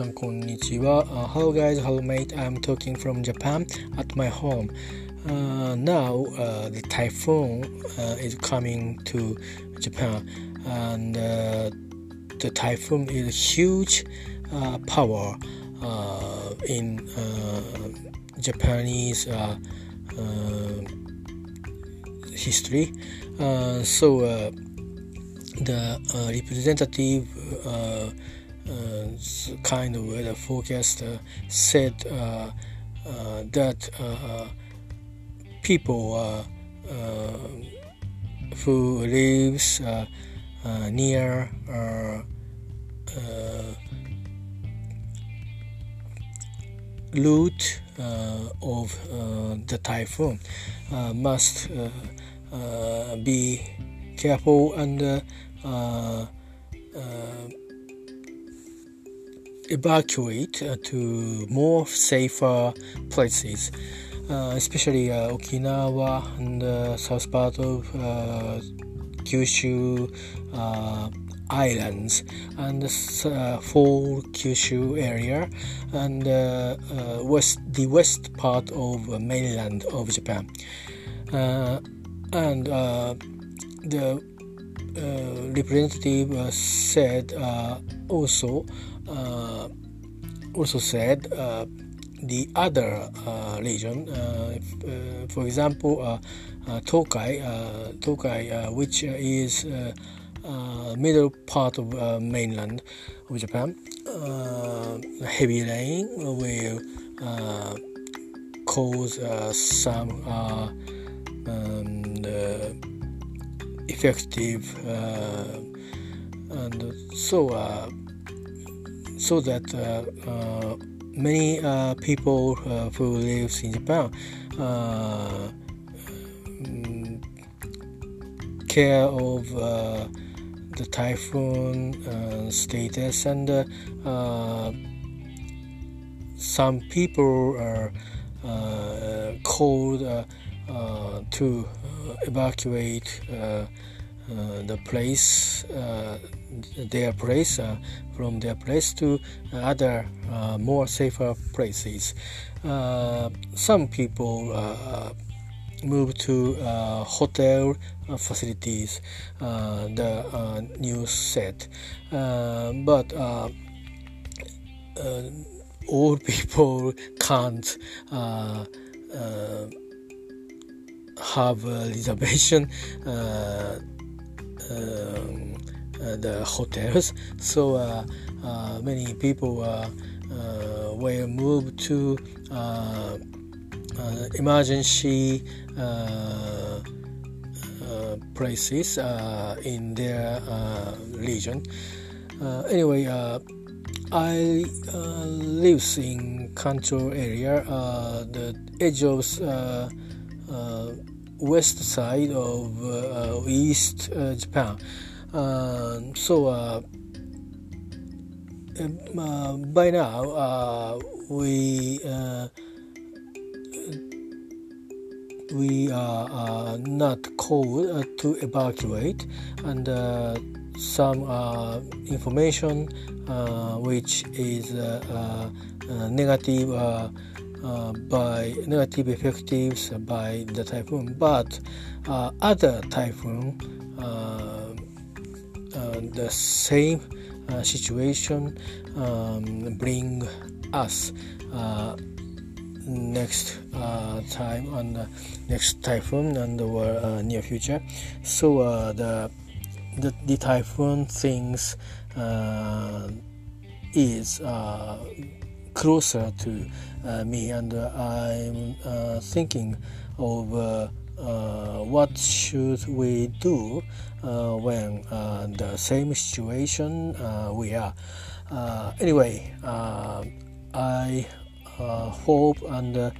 Minasan hello guys, hello mate. I'm talking from Japan at my home. Uh, now uh, the typhoon uh, is coming to Japan, and uh, the typhoon is huge power in Japanese history. so the representative kind of weather forecaster said uh, uh, that uh, people uh, uh, who lives uh, uh, near uh, uh, route uh, of uh, the typhoon uh, must uh, uh, be careful and uh, uh, uh, evacuate uh, to more safer places, uh, especially uh, Okinawa and uh, south part of Kyushu islands and uh, full Kyushu area and uh, uh, west the west part of mainland of Japan. And the representative said also also said uh, the other uh, region, uh, if, uh, for example, uh, uh, Tokai, uh, Tokai, uh, which is uh, uh, middle part of uh, mainland of Japan, uh, heavy rain will uh, cause uh, some uh, um, the effective uh, and so uh, so that uh, uh, many uh, people who lives in Japan mm, care of the typhoon status and some people are uh, called uh, uh, to evacuate the place, their place, uh, from their place to other uh, more safer places. Uh, some people uh, move to uh, hotel uh, facilities, uh, the uh, news said. Uh, but uh, uh, all people can't uh, uh, have reservation uh, um, uh, the hotels so uh, uh, many people uh, uh, will move to uh, uh, emergency uh, uh, places uh, in their uh, region uh, anyway uh, I uh, lives in Kanto area, uh, the edge of uh, uh, west side of uh, East uh, Japan. Uh, so uh, um, uh, by now uh, we we are uh, not called uh, to evacuate and uh, some information which is negative by negative effectives by the typhoon. But other typhoon the same uh, situation um, bring us uh, next uh, time on the next typhoon and the uh, near future. So uh, the, the the typhoon things uh, is uh, closer to uh, me and uh, I'm uh, thinking of uh, uh, what should we do uh, when uh, the same situation uh, we are uh, anyway uh, I uh, hope and uh,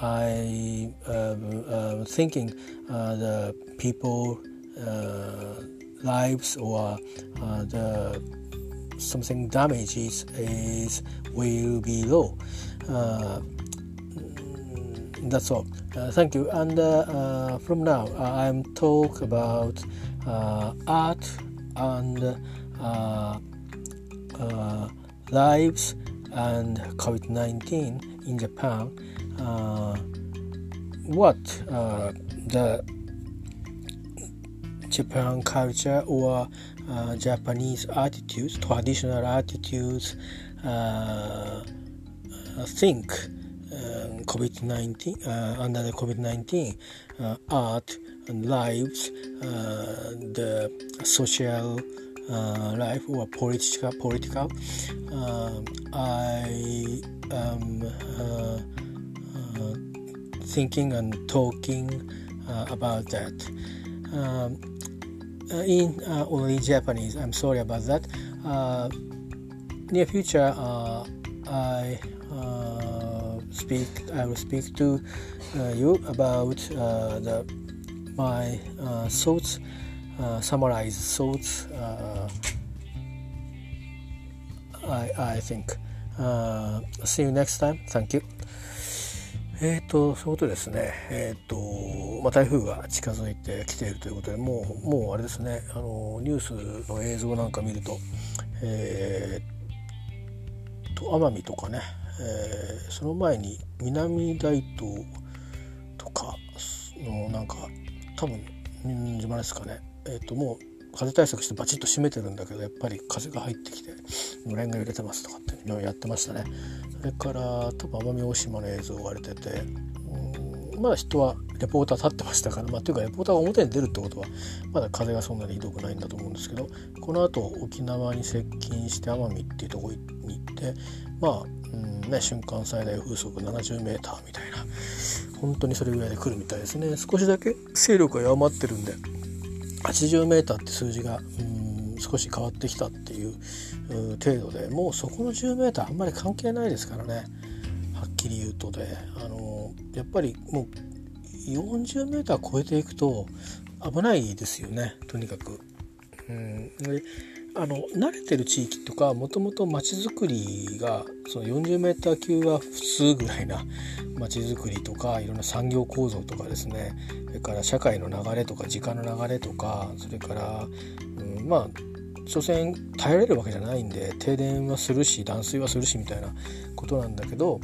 I um, uh, thinking uh, the people uh, lives or uh, the something damages is will be low. Uh, that's all. Uh, thank you. And uh, uh, from now, uh, I'm talk about uh, art and uh, uh, lives and COVID-19 in Japan, uh, what uh, the Japan culture or uh, Japanese attitudes, traditional attitudes, uh, think uh, COVID-19 uh, under the COVID-19 uh, art and lives, uh, the social uh, life or political political. Uh, I am thinking and talking about that. Um, in uh, only Japanese. I'm sorry about that. Uh, near future, uh, I speak. I will speak to you about the my thoughts, uh, summarize thoughts. Uh, I I think. Uh, see you next time. Thank you. えっ、ー、と、そういうことですね。えっ、ー、と、まあ、台風が近づいてきているということで、もう、もうあれですね、あの、ニュースの映像なんか見ると、えー、と、奄美とかね、えー、その前に南大東とかのなんか、多分、島ですかね。えっ、と、もう、風対策してバチッと閉めてるんだけどやっぱり風が入ってきてのれんが揺れてますとかっていうのをやってましたねそれから多分奄美大島の映像が出ててまだ人はレポーター立ってましたからまあというかレポーターが表に出るってことはまだ風がそんなにひどくないんだと思うんですけどこのあと沖縄に接近して奄美っていうとこに行ってまあ、うん。ね、瞬間最大風速70メーターみたいな。本当にそれぐらいで来るみたいですね。少しだけ勢力が弱まってるんで。80m って数字がうん少し変わってきたっていう程度で。もうそこの 10m あんまり関係ないですからね。はっきり言うとで。あのやっぱりもう 40m 超えていくと危ないですよね。とにかく。うん。あの慣れてる地域とかもともと町づくりがその 40m 級は普通ぐらいな 町づくりとかいろんな産業構造とかですね。それから社会の流れとか時間の流れとかそれから、うん、まあ所詮耐えられるわけじゃないんで停電はするし断水はするしみたいなことなんだけど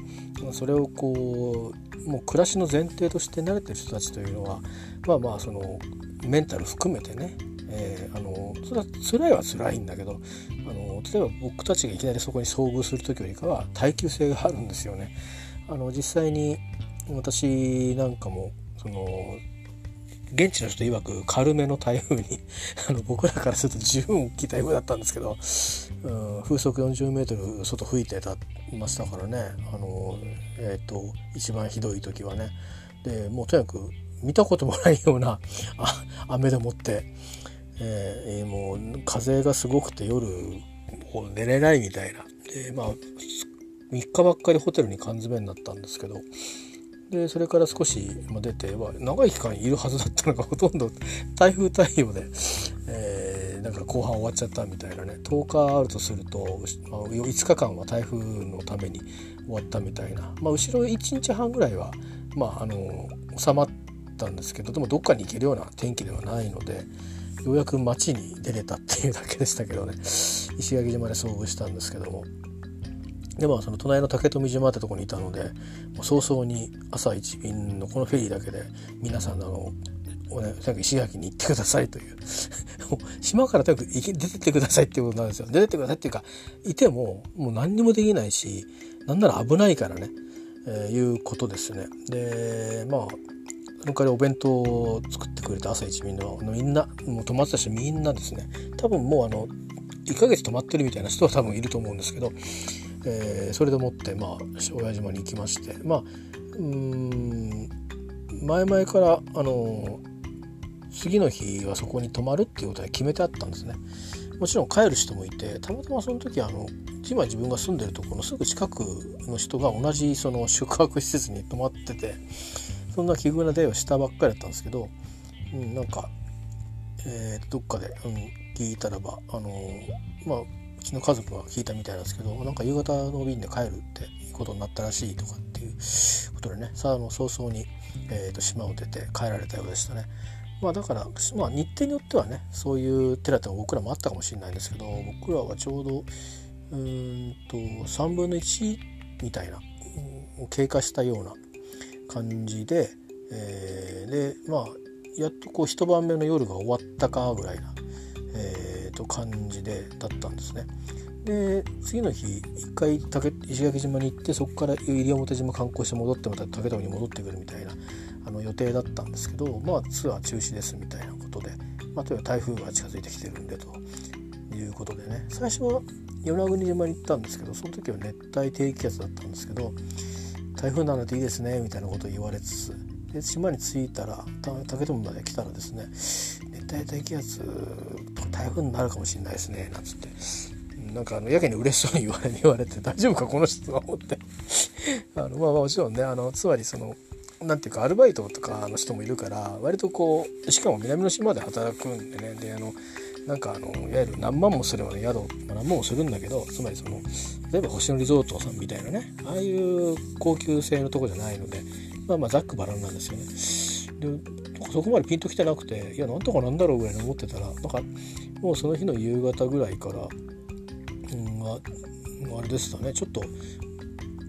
それをこうもう暮らしの前提として慣れてる人たちというのはまあまあそのメンタル含めてねえー、あのそれは辛いは辛いんだけどあの例えば僕たちがいきなりそこに遭遇する時よりかは耐久性があるんですよね。あの実際に私なんかもその現地の人曰く軽めの台風に あの僕らからすると十分大きい台風だったんですけど、うん、風速40メートル外吹いてたましたからねあの、えー、と一番ひどい時はねでもうとにかく見たこともないような雨でもってえー、もう風がすごくて夜もう寝れないみたいな。でまあ3日ばっかりホテルに缶詰になったんですけど。でそれから少し出ては長い期間いるはずだったのがほとんど台風対応で、えー、なんか後半終わっちゃったみたいなね。10日あるとすると、まあ、5日間は台風のために終わったみたいな、まあ、後ろ1日半ぐらいは、まあ、あの収まったんですけどでもどっかに行けるような天気ではないので。ようやく街に出れたっていうだけでしたけどね。石垣島で遭遇したんですけども。でもその隣の竹富島ってとこにいたのでもう早々に朝一便のこのフェリーだけで皆さんあのおね、とにか石垣に行ってくださいという。島からとにかく出てってくださいっていうことなんですよ。出てってくださいっていうかいてももう何にもできないしなんなら危ないからね、えー、いうことですね。でまあその代わりお弁当を作ってくれた朝一便のみんなもう泊まってた人みんなですね多分もうあの1ヶ月泊まってるみたいな人は多分いると思うんですけど、えー、それでもってまあ親島に行きましてまあうん前々からあの次の日はそこに泊まるっていうことは決めてあったんですね。もちろん帰る人もいてたまたまその時あの今自分が住んでるところのすぐ近くの人が同じその宿泊施設に泊まっててそんな奇遇な出会いをしたばっかりだったんですけど、うん、なんか、えー、どっかで、うん、聞いたらば、あの、まあ、うちの家族が聞いたみたいなんですけど、なんか夕方の便で帰るってことになったらしいとかっていうことでね、さあ、の早々に、えーと、島を出て帰られたようでしたね。まあだから、まあ、日程によってはねそういうテラテも僕らもあったかもしれないんですけど僕らはちょうどうんと3分の1みたいな、うん、経過したような感じで、えー、でまあやっとこう一晩目の夜が終わったかぐらいな、えー、と感じでだったんですね。で次の日一回竹石垣島に行ってそこから西表島観光して戻ってまた竹富に戻ってくるみたいなあの予定だったんですけどまあツアー中止ですみたいなことで、まあ、とにかく台風が近づいてきてるんでということでね最初は与那国島に行ったんですけどその時は熱帯低気圧だったんですけど台風なのでいいですねみたいなことを言われつつで島に着いたら竹富まで来たらですね熱帯低気圧とか台風になるかもしれないですねなんつって。なんかあのやけに嬉しそうに言われ言われて大丈夫かこの人は思って。あのまあまあもちろんねあのつまりそのなんていうかアルバイトとかの人もいるから割とこうしかも南の島で働くんでねであのなんかあのいわゆる何万もするような宿、何万もするんだけどつまりその例えば星野リゾートさんみたいなねああいう高級性のとこじゃないのでまあまあざっくばらんなんですよね。でそこまでピンときてなくていやなんとかなんだろうぐらいに思ってたらなんかもうその日の夕方ぐらいから、うんあ、あれでしたねちょっと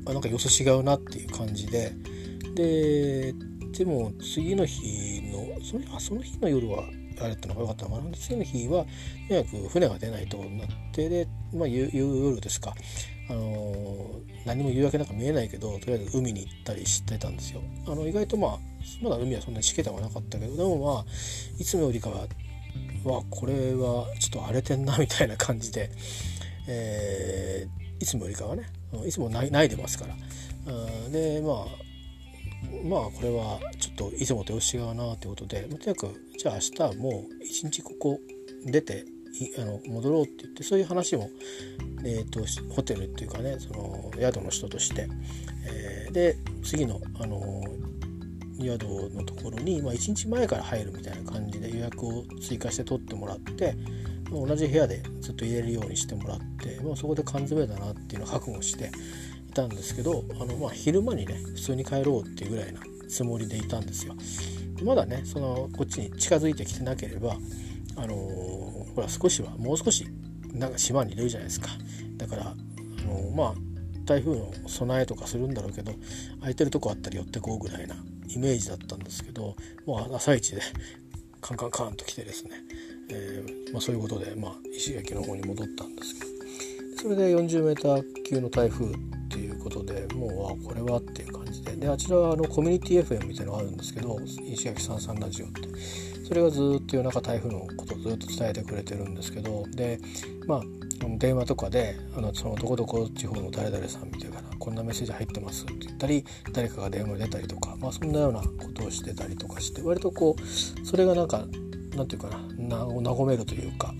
あなんか様子違うなっていう感じでででも次の日のそのあその日の夜はあれってのが良かったのかな次の日はとにかく船が出ないところになってで、まあ、夜ですか、あの、何も夕焼けなんか見えないけどとりあえず海に行ったりしてたんですよ。あの意外とまあまだ海はそんなにしけたはなかったけどでもまあいつもよりかはわこれはちょっと荒れてんなみたいな感じで、えー、いつもよりかはねいつもないないでますから。でまあまあこれはちょっといつもと様子違うなということでとにかくじゃあ明日もう一日ここ出てあの戻ろうって言ってそういう話も、えーと、ホテルっていうかねその宿の人として、えー、で次の、あの宿のところに、まあ、1日前から入るみたいな感じで予約を追加して取ってもらって同じ部屋でずっと入れるようにしてもらって、まあ、そこで缶詰だなっていうのを覚悟していたんですけどあの、まあ、昼間にね普通に帰ろうっていうぐらいなつもりでいたんですよ。まだねそのこっちに近づいてきてなければあのー、ほら少しはもう少しなんか島にいるじゃないですかだから、あのー、まあ台風の備えとかするんだろうけど空いてるとこあったら寄ってこうぐらいなイメージだったんですけどもう朝一でカンカンカンと来てですね、えーまあ、そういうことで、まあ、石垣の方に戻ったんですけどそれで 40m 級の台風ことでもうあこれはっていう感じで。であちらはあのコミュニティ FM みたいなのがあるんですけど石垣さんさんラジオって。それがずっと夜中台風のことをずっと伝えてくれてるんですけどでまあ電話とかであのそのどこどこ地方の誰々さんみたいなこんなメッセージ入ってますって言ったり誰かが電話に出たりとか、まあ、そんなようなことをしてたりとかして割とこうそれがなんかなんていうかな和めるというか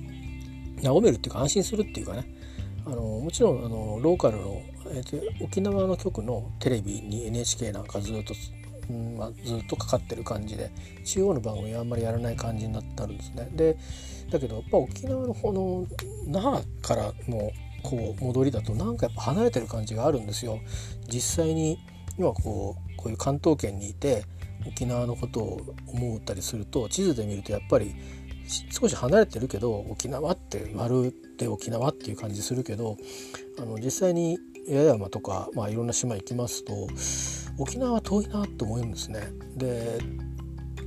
和めるっていうか安心するっていうかね。あのもちろんあのローカルの、えーと、沖縄の局のテレビに NHK なんかずっと、うんまあ、ずっとかかってる感じで中央の番組はあんまりやらない感じになってるんですね。でだけどやっぱ沖縄の方の那覇からのこう戻りだとなんかやっぱ離れてる感じがあるんですよ。実際に今こうこういう関東圏にいて沖縄のことを思ったりすると地図で見るとやっぱり少し離れてるけど沖縄って丸って沖縄っていう感じするけどあの実際に八重山とか、まあ、いろんな島行きますと沖縄は遠いなと思うんですね。で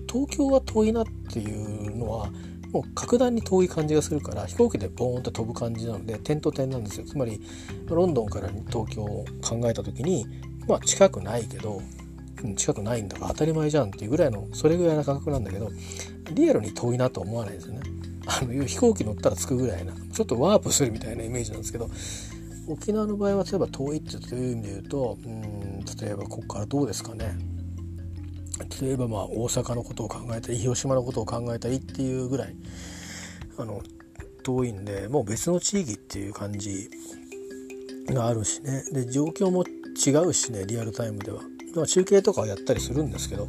東京は遠いなっていうのはもう格段に遠い感じがするから飛行機でボーンと飛ぶ感じなので点と点なんですよつまりロンドンから東京を考えた時にまあ近くないけど近くないんだから当たり前じゃんっていうぐらいのそれぐらいな感覚なんだけどリアルに遠いなと思わないですよね。あの飛行機乗ったら着くぐらいなちょっとワープするみたいなイメージなんですけど沖縄の場合は例えば遠いっていう意味で言うとうん例えばここからどうですかね。例えばまあ大阪のことを考えたり広島のことを考えたりっていうぐらいあの遠いんでもう別の地域っていう感じがあるしね。で状況も違うしねリアルタイムでは。まあ、中継とかはやったりするんですけど。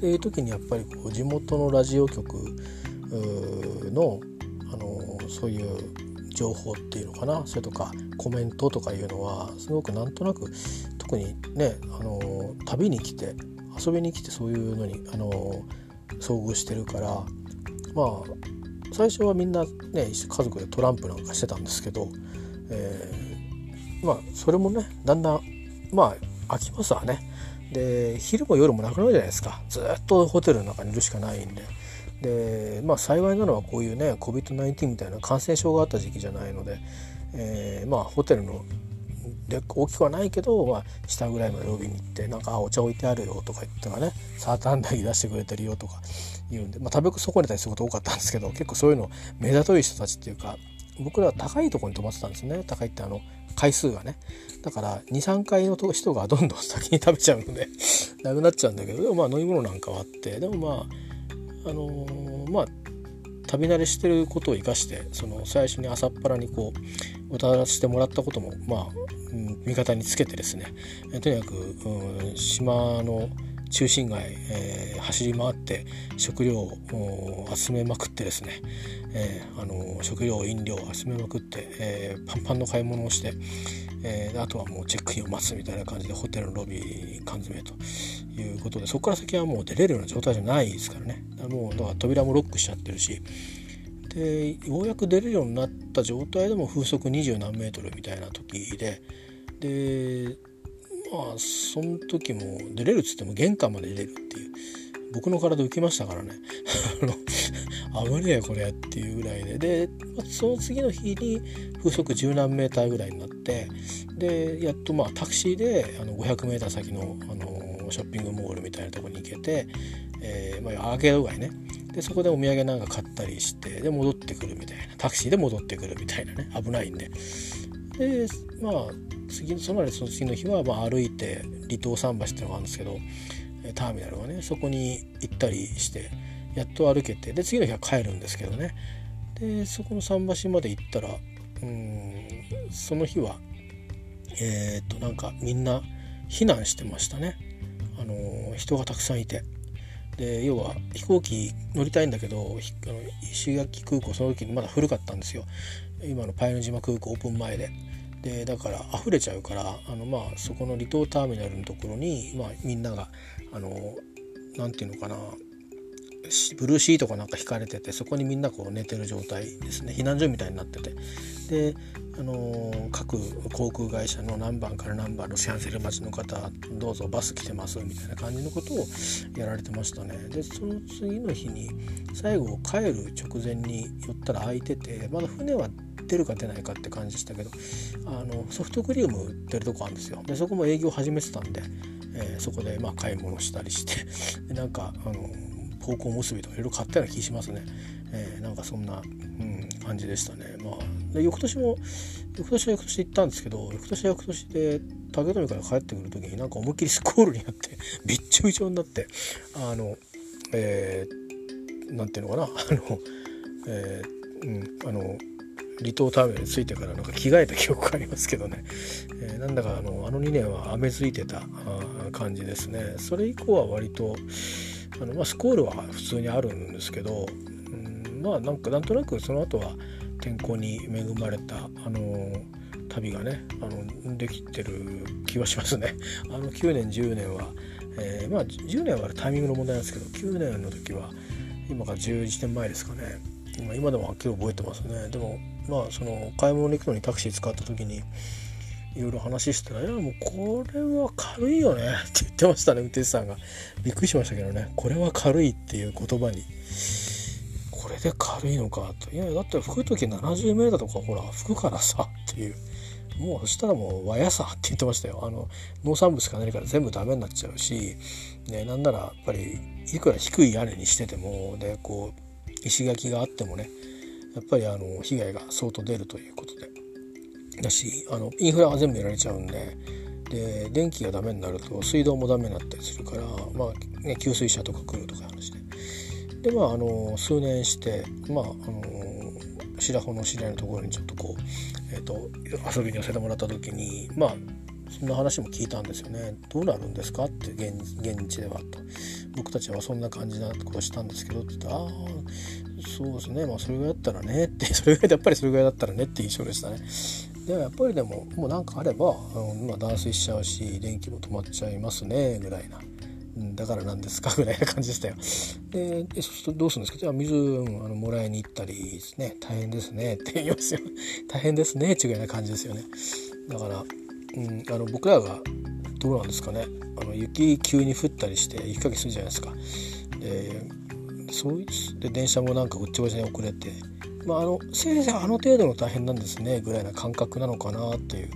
でいう時にやっぱりこう地元のラジオ局のあのそういう情報っていうのかな？それとかコメントとかいうのはすごくなんとなく特にねあの旅に来て遊びに来てそういうのにあの遭遇してるからまあ最初はみんなね家族でトランプなんかしてたんですけど、えー、まあそれもねだんだんまあ飽きますわね。で昼も夜もなくなるじゃないですか。ずっとホテルの中にいるしかないんで。でまあ幸いなのはこういうね COVID-19 みたいな感染症があった時期じゃないので、えー、まあホテルので大きくはないけど、まあ、下ぐらいまでロビーに行ってなんかお茶置いてあるよとか言ったらねサーターアンダギー出してくれてるよとか言うんで、まあ、食べ損ねたりすること多かったんですけど結構そういうの目ざとい人たちっていうか僕らは高いとこに泊まってたんですね。高いってあの回数がね。だから23回の人がどんどん先に食べちゃうので なくなっちゃうんだけどでもまあ飲み物なんかはあってでもまああのー、まあ旅慣れしてることを生かしてその最初に朝っぱらにこう歌わせてもらったこともまあ、味方につけてですね。とにかく、うん、島の中心街、えー、走り回って食料を集めまくってですね、えー、あの食料飲料を集めまくって、えー、パンパンの買い物をして、えー、あとはもうチェックインを待つみたいな感じでホテルのロビー缶詰ということでそこから先はもう出れるような状態じゃないですからね。もうだから扉もロックしちゃってるしでようやく出れるようになった状態でも風速二十何メートルみたいな時ででまあその時も出れるっつっても玄関まで出れるっていう。僕の体浮きましたからね。あの危ねえこれっていうぐらいで。でその次の日に風速十何メーターぐらいになってでやっとまあタクシーであの500メーター先のあのショッピングモールみたいなとこに行けて、えー、まあ、アーケード街ね。でそこでお土産なんか買ったりしてで戻ってくるみたいな。タクシーで戻ってくるみたいなね。危ないんで。でまあ次そのその次の日はまあ歩いて離島桟橋っていうのがあるんですけどターミナルはねそこに行ったりしてやっと歩けてで次の日は帰るんですけどね。でそこの桟橋まで行ったらうんその日はえー、っとなんかみんな避難してましたね。あの人がたくさんいて。で要は飛行機乗りたいんだけど石垣空港その時にまだ古かったんですよ。今のパイヌ島空港オープン前で。でだから溢れちゃうからあのまあそこの離島ターミナルのところに、まあ、みんながあのなて言うのかなブルーシートかなんか引かれててそこにみんなこう寝てる状態ですね。避難所みたいになってて。で、あのー、各航空会社の何番から何番ロシアンセル町の方どうぞバス来てますみたいな感じのことをやられてましたね。でその次の日に最後帰る直前に寄ったら空いててまだ船は出るか出ないかって感じでしたけどあのソフトクリーム売ってるとこあるんですよ。でそこも営業始めてたんで、えー、そこでまあ買い物したりして。でなんかあの高校結びとかいろいろ買ったような気しますね、えー、なんかそんな、うん、感じでしたね。まあで翌年も翌年は翌年行ったんですけど翌年は翌年で竹富から帰ってくる時になんか思いっきりスコールになって びっちょびちょになってあのえー、なんていうのかなあのえー、うんあの離島ターミナルに着いてからなんか着替えた記憶がありますけどね、えー、なんだかあのあの2年は雨づいてた感じですね。それ以降は割とあの、まあ、スコールは普通にあるんですけど、うん、まあなんかなんとなくその後は天候に恵まれたあの旅がねあのできてる気はしますね。あの9年10年は、えー、まあ10年はタイミングの問題なんですけど9年の時は今から11年前ですかね今今でもはっきり覚えてますねでもまあその買い物に行くのにタクシー使った時にいろいろ話したら「いやもうこれは軽いよね」って言ってましたね運転手さんが。びっくりしましたけどね。これは軽いっていう言葉に。これで軽いのかと。いやだって吹く時 70m とかほら吹くからさっていう。もうそしたらもう和やさって言ってましたよ。あの農産物しか何から全部ダメになっちゃうし、ね、なんならやっぱりいくら低い屋根にしててもでこう石垣があってもねやっぱりあの被害が相当出るということで。だしあのインフラが全部やられちゃうんでで電気がダメになると水道もダメになったりするから、まあね、給水車とか来るとか話ででまああの数年してまああの白穂の知り合いのところにちょっとこう、えーと、遊びに寄せてもらった時にまあそんな話も聞いたんですよね。どうなるんですかって現現地ではと。僕たちはそんな感じなことしたんですけどって言った「ああそうですねまあそれぐらいだったらね」って それぐらいやっぱりそれぐらいだったらねって印象でしたね。でもやっぱりでももう何かあれば、うんまあ、断水しちゃうし電気も止まっちゃいますねぐらいな、うん、だからなんですかぐらいな感じでしたよ。でそうするとどうするんですか？じゃあ水、うん、あのもらいに行ったりですね大変ですねって言いますよ 大変ですねっていうような感じですよね。だから、うん、あの僕らがどうなんですかねあの雪急に降ったりして雪かきするじゃないですか。でそういうで電車もなんかごっちゃごちゃに遅れて、まあ、あのせいぜいあの程度の大変なんですねぐらいな感覚なのかなっていう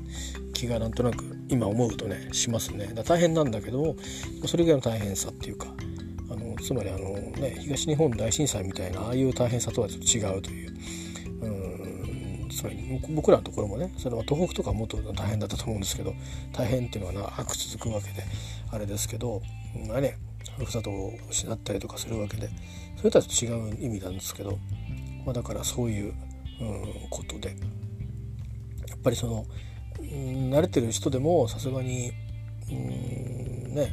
気がなんとなく今思うとねしますね。だ大変なんだけどそれ以外の大変さっていうかあのつまりあの、ね、東日本大震災みたいなああいう大変さとはちょっと違うという。うんそれ僕らのところもねそれは東北とかもっと大変だったと思うんですけど大変っていうのは長く続くわけであれですけど、まあね、ふるさとを失ったりとかするわけでそれとは違う意味なんですけど、まあ、だからそういう、うん、ことで。やっぱりそのうん慣れてる人でもさすがにうんね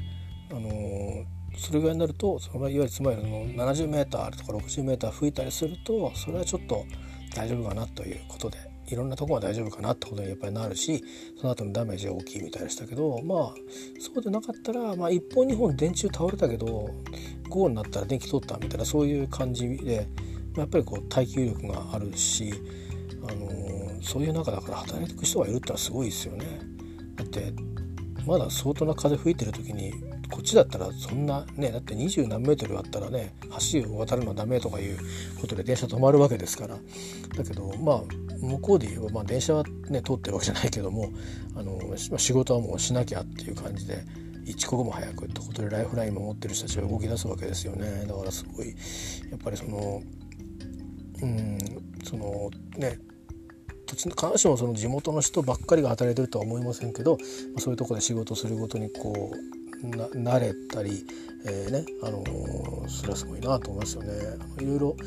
あのそれぐらいになるとそのいわゆるつまりの 70m とか 60m 吹いたりするとそれはちょっと大丈夫かなということでいろんなとこは大丈夫かなってことにやっぱりなるしその後のダメージが大きいみたいでしたけどまあそうでなかったら、まあ、1本2本電柱倒れたけど午後になったら電気通ったみたいなそういう感じでやっぱりこう耐久力があるしあのそういう中だから働いていく人がいるってのはすごいですよね。だってまだ相当な風吹いてる時にこっちだったらそんなねだって二十何メートルあったらね橋を渡るのはダメとかいうことで電車止まるわけですからだけどまあ向こうで言えば、まあ、電車はね通ってるわけじゃないけどもあの仕事はもうしなきゃっていう感じで一刻も早くってことでライフラインも持ってる人たちが動き出すわけですよねだからすごいやっぱりそのうんそのね土地の必ずしもその地元の人ばっかりが働いてるとは思いませんけど、まあ、そういうとこで仕事するごとにこうな慣れたり、えー、ねあのー、それはすごいなと思いますよね。いろいろ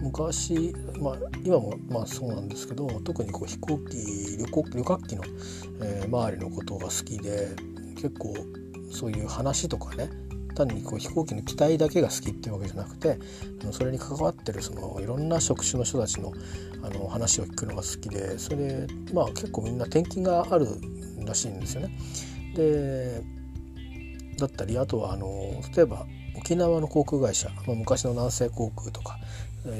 昔、まあ、今もまあそうなんですけど特にこう飛行機旅行旅客機の、えー、周りのことが好きで結構そういう話とかね単にこう飛行機の機体だけが好きっていうわけじゃなくてそれに関わってるそのいろんな職種の人たちのあの話を聞くのが好きでそれでまあ結構みんな転勤があるらしいんですよね。でだったりあとはあの例えば沖縄の航空会社、ま、昔の南西航空とか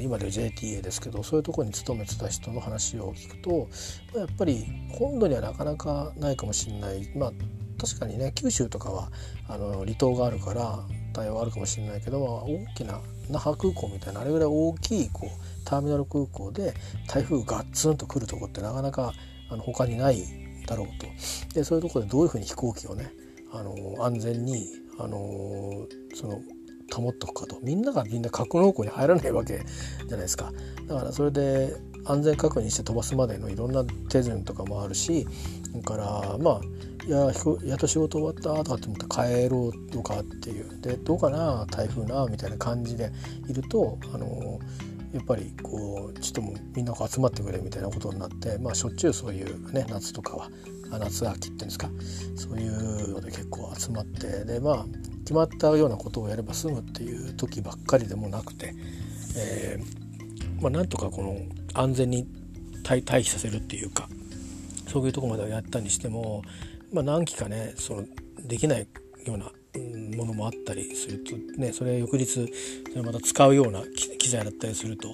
今で JTA ですけどそういうとこに勤めてた人の話を聞くとやっぱり本土にはなかなかないかもしれないまあ確かにね九州とかはあの離島があるから対応あるかもしれないけど、大きな那覇空港みたいなあれぐらい大きいこうターミナル空港で台風ガッツンと来るとこってなかなかあの他にないだろうと。でそういうところでどういうふうに飛行機をねあの安全にあのその保っておくかと。みんながみんな格納庫に入らないわけじゃないですか。だからそれで安全確認して飛ばすまでのいろんな手順とかもあるしだからまあいややっと仕事終わったとかって思って帰ろうとかっていう。でどうかな？台風なみたいな感じでいるとあのやっぱりこうちょっともみんな集まってくれみたいなことになって、まあ、しょっちゅうそういうね夏とかは夏秋っていうんですかそういうので結構集まってでまあ決まったようなことをやれば済むっていう時ばっかりでもなくて、えーまあ、なんとかこの安全に退避させるっていうかそういうとこまではやったにしてもまあ、何機かねそのできないようなものもあったりするとねそれ翌日それまた使うような機材だったりすると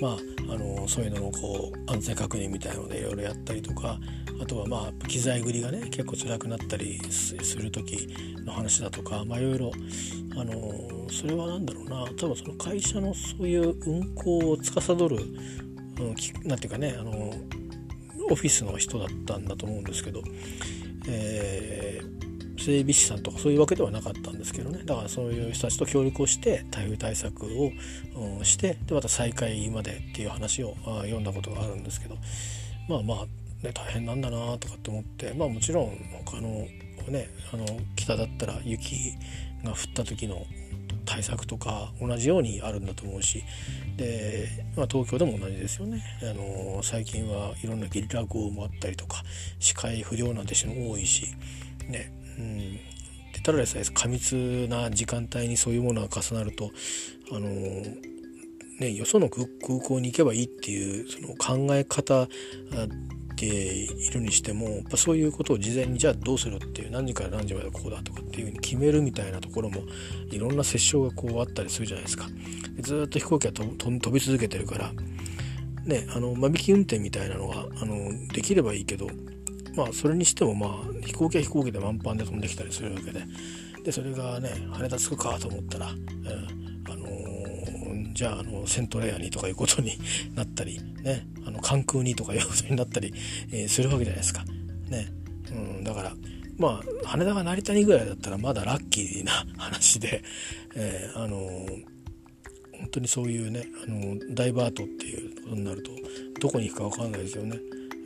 まああのそういうののこう安全確認みたいなのでいろいろやったりとかあとはまあ機材繰りがね結構辛くなったりする時の話だとかいろいろあのそれは何だろうな多分その会社のそういう運行を司る、うん、なんていうかねあのオフィスの人だったんだと思うんですけどえー、整備士さんとかそういうわけではなかったんですけどね。だからそういう人たちと協力をして台風対策を、うん、してでまた再開までっていう話をあ読んだことがあるんですけど。まあまあ、ね、大変なんだなとかって思って。まあもちろん他のねあの北だったら雪が降った時の対策とか同じようにあるんだと思うしで、まあ、東京でも同じですよね。あの最近はいろんなゲリラ豪雨もあったりとか視界不良なんて人も多いしねうん。でただでさえ過密な時間帯にそういうものが重なるとあのね、よその空港に行けばいいっていうその考え方ているにしてもやっぱそういうことを事前にじゃあどうするっていう何時から何時までこうだとかっていうふうに決めるみたいなところもいろんな折衝がこうあったりするじゃないですか。でずっと飛行機が飛び続けてるからねあの間引き運転みたいなのがあのできればいいけどまあそれにしてもまあ飛行機は飛行機で満帆で飛んできたりするわけででそれがね羽田着くかと思ったら、うん、あの、じゃああのセントレアにとかいうことに なったりねあの関空にとかいうことになったり、えー、するわけじゃないですか。ねうん、だからまあ羽田が成田にぐらいだったらまだラッキーな話で、えー、あの本当にそういうねあのダイバートっていうことになるとどこに行くか分かんないですよね。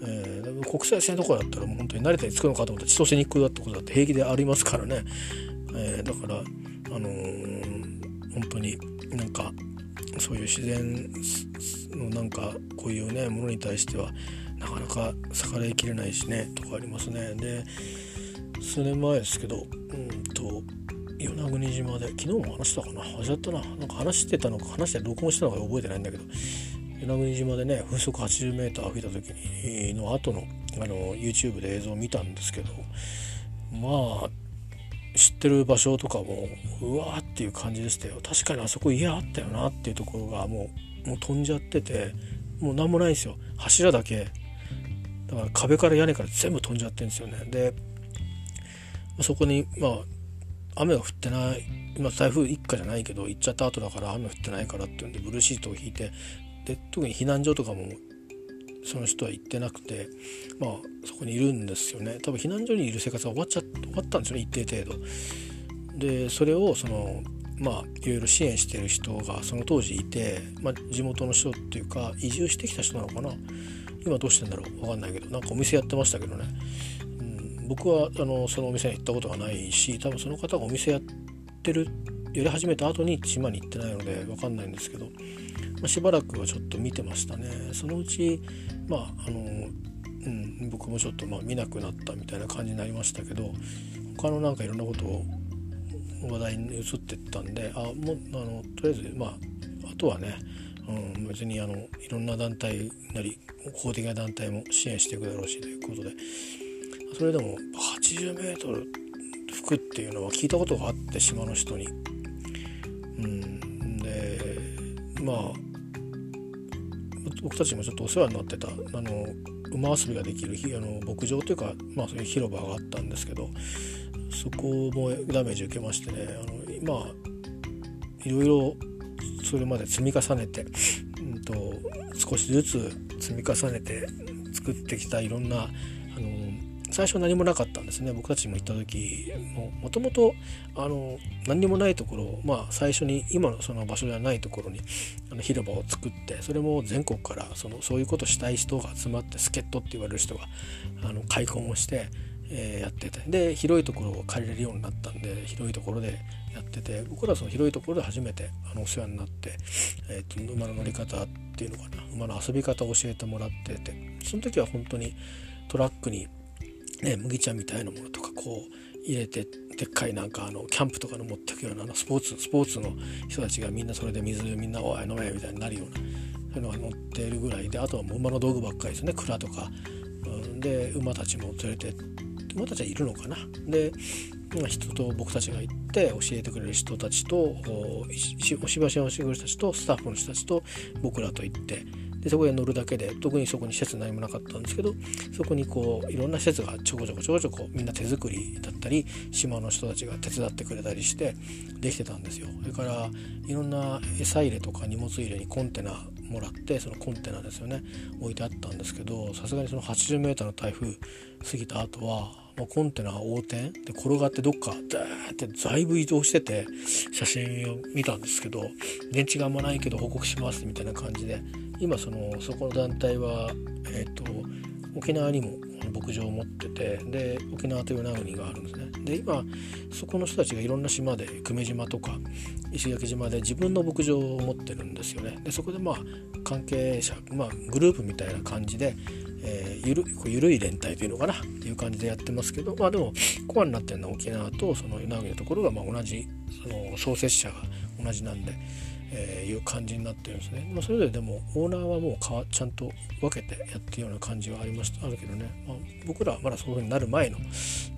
えー、国際線とかだったらもう本当に慣れたに着くのかと思ったら千歳に行くだってことだって平気でありますからね、えー、だから、あのー、本当になんかそういう自然のなんかこういうねものに対してはなかなか逆らいきれないしねとかありますね。で数年前ですけどうんと与那国島で昨日も話したかな。忘れちゃったな。なんか話してたのか話して録音したのか覚えてないんだけど。与那国島でね風速 80m 吹いた時にの後のあの YouTube で映像を見たんですけどまあ知ってる場所とかもうわーっていう感じでしたよ。確かにあそこ家あったよなっていうところがもうもう飛んじゃっててもう何もないんですよ。柱だけ。だから壁から屋根から全部飛んじゃってるんですよね。でそこにまあ雨が降ってない今台風一過じゃないけど行っちゃった後だから雨降ってないからっていうんでブルーシートを引いてで特に避難所とかもその人は行ってなくてまあそこにいるんですよね。多分避難所にいる生活が終わっちゃ終わったんですよね一定程度。でそれをそのまあいろいろ支援してる人がその当時いて、まあ、地元の人っていうか移住してきた人なのかな。今どうしてんだろう分かんないけどなんかお店やってましたけどね。うん僕はあのそのお店に行ったことがないし多分その方がお店やってるやり始めた後に島に行ってないので分かんないんですけど、しばらくはちょっと見てましたねそのうちまああの、うん、僕もちょっとまあ見なくなったみたいな感じになりましたけど他のなんかいろんなことを話題に移ってったんであもうあのとりあえずまああとはね、うん、別にあのいろんな団体なり公的な団体も支援していくだろうしということでそれでも 80m 吹くっていうのは聞いたことがあって島の人に。うん、でまあ僕たちもちょっとお世話になってたあの馬遊びができるあの牧場というか、まあ、そういう広場があったんですけどそこもダメージ受けましてねあの今いろいろそれまで積み重ねて、うんと、と少しずつ積み重ねて作ってきたいろんな最初何もなかったんですね。僕たちも行った時もともと何にもないところを、まあ、最初に今のその場所ではないところにあの広場を作ってそれも全国からそのそういうことしたい人が集まって助っ人って言われる人があの開墾をして、えー、やっててで広いところを借りれるようになったんで広いところでやってて僕らはその広いところで初めてあのお世話になって、えーと、馬の乗り方っていうのかな馬の遊び方を教えてもらっててその時は本当にトラックにね、麦茶みたいなものとかこう入れてでっかいなんかあのキャンプとかの持ってくようなスポーツスポーツの人たちがみんなそれで水みんなおい飲めみたいになるようなそういうのが乗ってるぐらいであとはもう馬の道具ばっかりですね。蔵とか、うん、で馬たちも連れて馬たちはいるのかな。で人と僕たちが行って教えてくれる人たちとおしばしをしてくれる人たちとスタッフの人たちと僕らと行ってでそこへ乗るだけで特にそこに施設何もなかったんですけどそこにこういろんな施設がちょこちょこちょこちょこみんな手作りだったり島の人たちが手伝ってくれたりしてできてたんですよ。それからいろんな餌入れとか荷物入れにコンテナもらってそのコンテナですよね置いてあったんですけどさすがにその 80m の台風過ぎた後はもうコンテナ横転で転がってどっかダーってだいぶ移動してて写真を見たんですけど電池があんまないけど報告しますみたいな感じで今そのそこの団体は、えーと、沖縄にも牧場を持っててで沖縄という名国があるんですねで今そこの人たちがいろんな島で久米島とか石垣島で自分の牧場を持ってるんですよねでそこでまあ関係者、まあ、グループみたいな感じで、えー、ゆるゆるい連帯というのかなっていう感じでやってますけどまあでもコアになってるのは沖縄とその与那国のところがまあ同じその創設者が同じなんで。えー、いう感じになってるんですね、まあ、それぞれでもオーナーはもうかちゃんと分けてやってるような感じはありましたあるけどね、まあ、僕らはまだそういうふうになる前の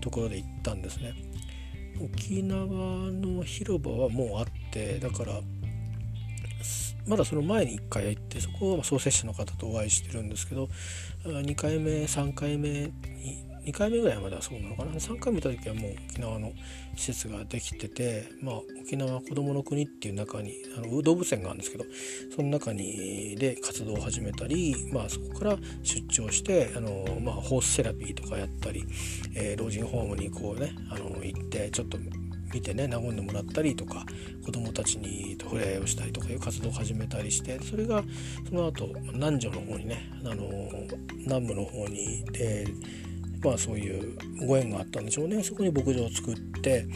ところで行ったんですね。沖縄の広場はもうあってだからまだその前に1回行ってそこは創設者の方とお会いしてるんですけど2回目3回目に2回目ぐらいまではそうなのかな。3回目見た時はもう沖縄の施設ができてて、まあ、沖縄こどもの国っていう中にあの動物園があるんですけどその中にで活動を始めたり、まあ、そこから出張してあの、まあ、ホースセラピーとかやったり、えー、老人ホームにこうねあの行ってちょっと見てね和んでもらったりとか子どもたちに触れ合いをしたりとかいう活動を始めたりしてそれがその後南城の方にねあの南部の方にでまあそういうご縁があったんでしょうね。そこに牧場を作って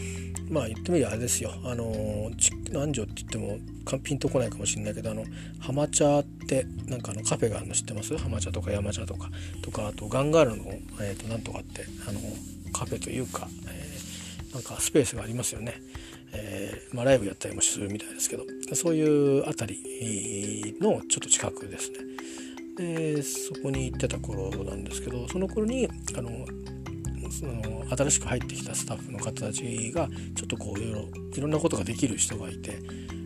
まあ言ってみりゃあれですよ。あの南城って言ってもピンとこないかもしれないけどあの浜茶ってなんかあのカフェがあるの知ってます？浜茶とか山茶とか。とかあとガンガールの、えー、となんとかってあのカフェというか、えー、なんかスペースがありますよね。えー、まあ、ライブやったりもするみたいですけど。そういう辺りのちょっと近くですね。でそこに行ってた頃なんですけどその頃にあのその新しく入ってきたスタッフの方たちがちょっとこういろいろいろんなことができる人がいて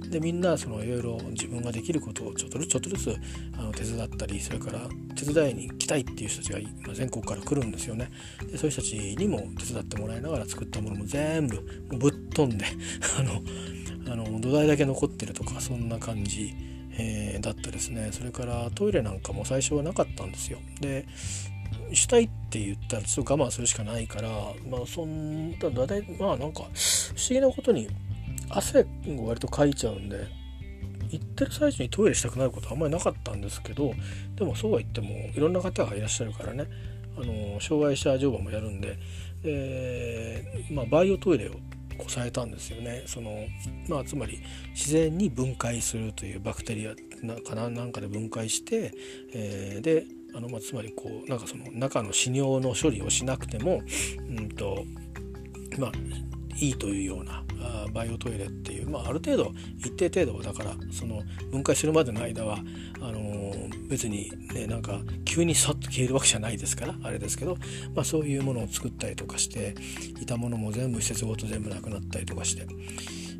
でみんなそのいろいろ自分ができることをちょっとずつちょっとずつあの手伝ったりそれから手伝いに来たいっていう人たちが全国から来るんですよね。でそういう人たちにも手伝ってもらいながら作ったものも全部もうぶっ飛んで あのあの土台だけ残ってるとかそんな感じえー、だったですね。それからトイレなんかも最初はなかったんですよ。でしたいって言ったらちょっと我慢するしかないからまあそんだだいまあなんか不思議なことに汗を割とかいちゃうんで行ってる最中にトイレしたくなることはあんまりなかったんですけどでもそうは言ってもいろんな方がいらっしゃるからね。あの障害者乗馬もやるんでで、まあ、バイオトイレをこされたんですよね。その、まあ、つまり自然に分解するというバクテリアかななんかで分解して、えー、であの、まあ、つまりこうなんかその中の死尿の処理をしなくても、うんとまあ、いいというようなあバイオトイレっていう、まあ、ある程度一定程度だからその分解するまでの間はあのー、別にねなんか急にさっと消えるわけじゃないですからあれですけど、まあ、そういうものを作ったりとかしていたものも全部施設ごと全部なくなったりとかして。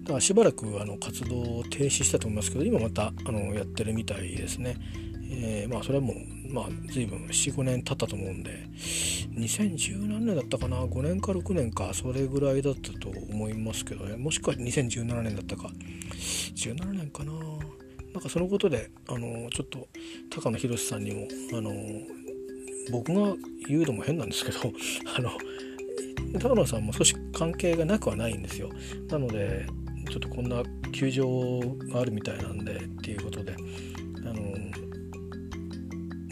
だからしばらくあの活動を停止したと思いますけど今またあのやってるみたいですね。えー、まあそれはもうまあ随分45年経ったと思うんで2010何年だったかな？5年か6年かそれぐらいだったと思いますけどね。もしくは2017年だったか。17年かな？なんかそのことであのちょっと高野宏さんにもあの僕が言うのも変なんですけど あの高野さんも少し関係がなくはないんですよ。なのでちょっとこんな球場があるみたいなんでっていうことで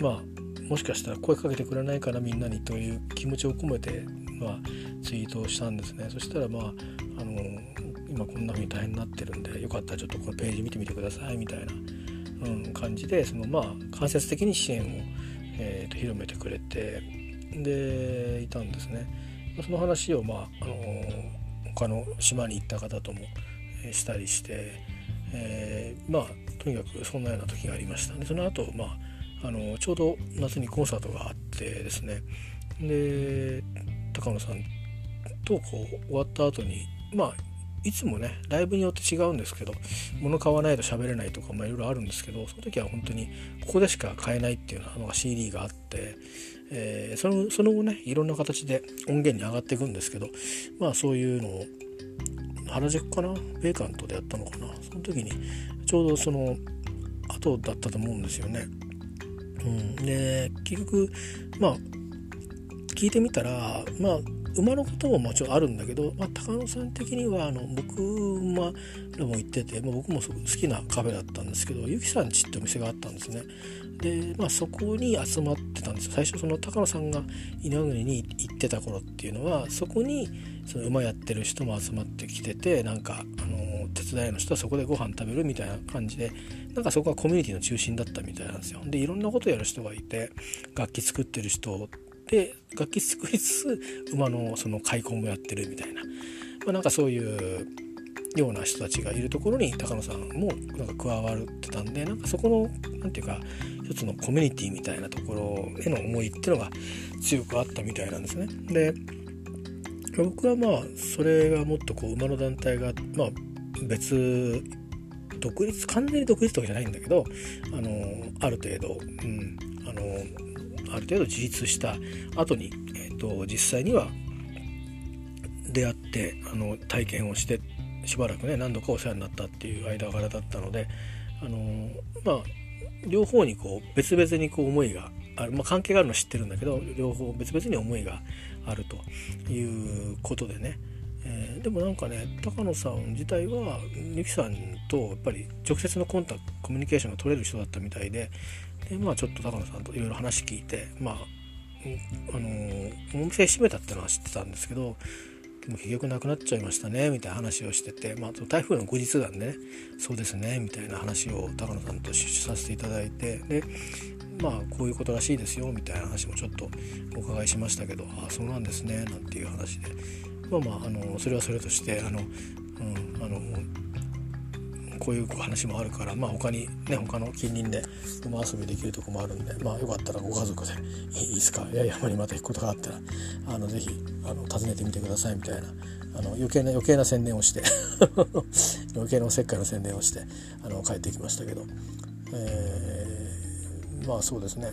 まあもしかしたら声かけてくれないからみんなにという気持ちを込めて、まあ、ツイートをしたんですね。そしたらまああの今こんな風に大変になってるんでよかったらちょっとこのページ見てみてくださいみたいな、うん、感じでそのまあ間接的に支援を、えーと、広めてくれてでいたんですね。その話をまああの他の島に行った方ともしたりして、えー、まあとにかくそんなような時がありました。ねその後まああのちょうど夏にコンサートがあってですね。で高野さんとこう終わった後にまあいつもねライブによって違うんですけど物買わないと喋れないとかいろいろあるんですけどその時は本当にここでしか買えないっていうのが CD があって、えー、そのその後ねいろんな形で音源に上がっていくんですけどまあそういうのを原宿かな？ベーカントでやったのかな？その時にちょうどその後だったと思うんですよね。うん、で結局まあ聞いてみたらまあ馬のことももちろんあるんだけど、まあ、高野さん的にはあの僕馬らも行ってて、まあ、僕も好きなカフェだったんですけどゆきさんちってお店があったんですね。で、まあ、そこに集まってたんですよ最初その高野さんが稲国に行ってた頃っていうのはそこにその馬やってる人も集まってきててなんかあの手伝いの人はそこでご飯食べるみたいな感じでなんかそこがコミュニティの中心だったみたいなんですよ。でいろんなことやる人がいて楽器作ってる人で楽器作りつつ馬のその開墾もやってるみたいな、まあ、なんかそういうような人たちがいるところに高野さんもなんか加わってたんでなんかそこの何て言うか一つのコミュニティみたいなところへの思いっていうのが強くあったみたいなんですね。で僕はまあそれがもっとこう馬の団体がまあ別独立完全に独立とかじゃないんだけどあのある程度、うん、あのある程度自立した後に、えーと、実際には出会ってあの体験をしてしばらくね何度かお世話になったっていう間柄だったのであのまあ両方にこう別々にこう思いがある、まあ、関係があるのは知ってるんだけど両方別々に思いがあるということでね、えー、でもなんかね高野さん自体はゆきさんとやっぱり直接のコンタクトコミュニケーションが取れる人だったみたいででまあちょっと高野さんといろいろ話聞いてまああのお店閉めたってのは知ってたんですけどでも結局なくなっちゃいましたねみたいな話をしてて、まあ、台風の後日談でねそうですねみたいな話を高野さんと出資させていただいてでまあこういうことらしいですよみたいな話もちょっとお伺いしましたけどああそうなんですねなんていう話で。まあまああのそれはそれとしてあの、うん、あのこういう話もあるから、まあ、他にね他の近隣で馬遊びできるとこもあるんで、まあ、よかったらご家族でいいですか？いや山にまた行くことがあったらあのぜひあの訪ねてみてくださいみたいなあの余計な余計な宣伝をして 余計なおせっかいの宣伝をしてあの帰ってきましたけど、えー、まあそうですね。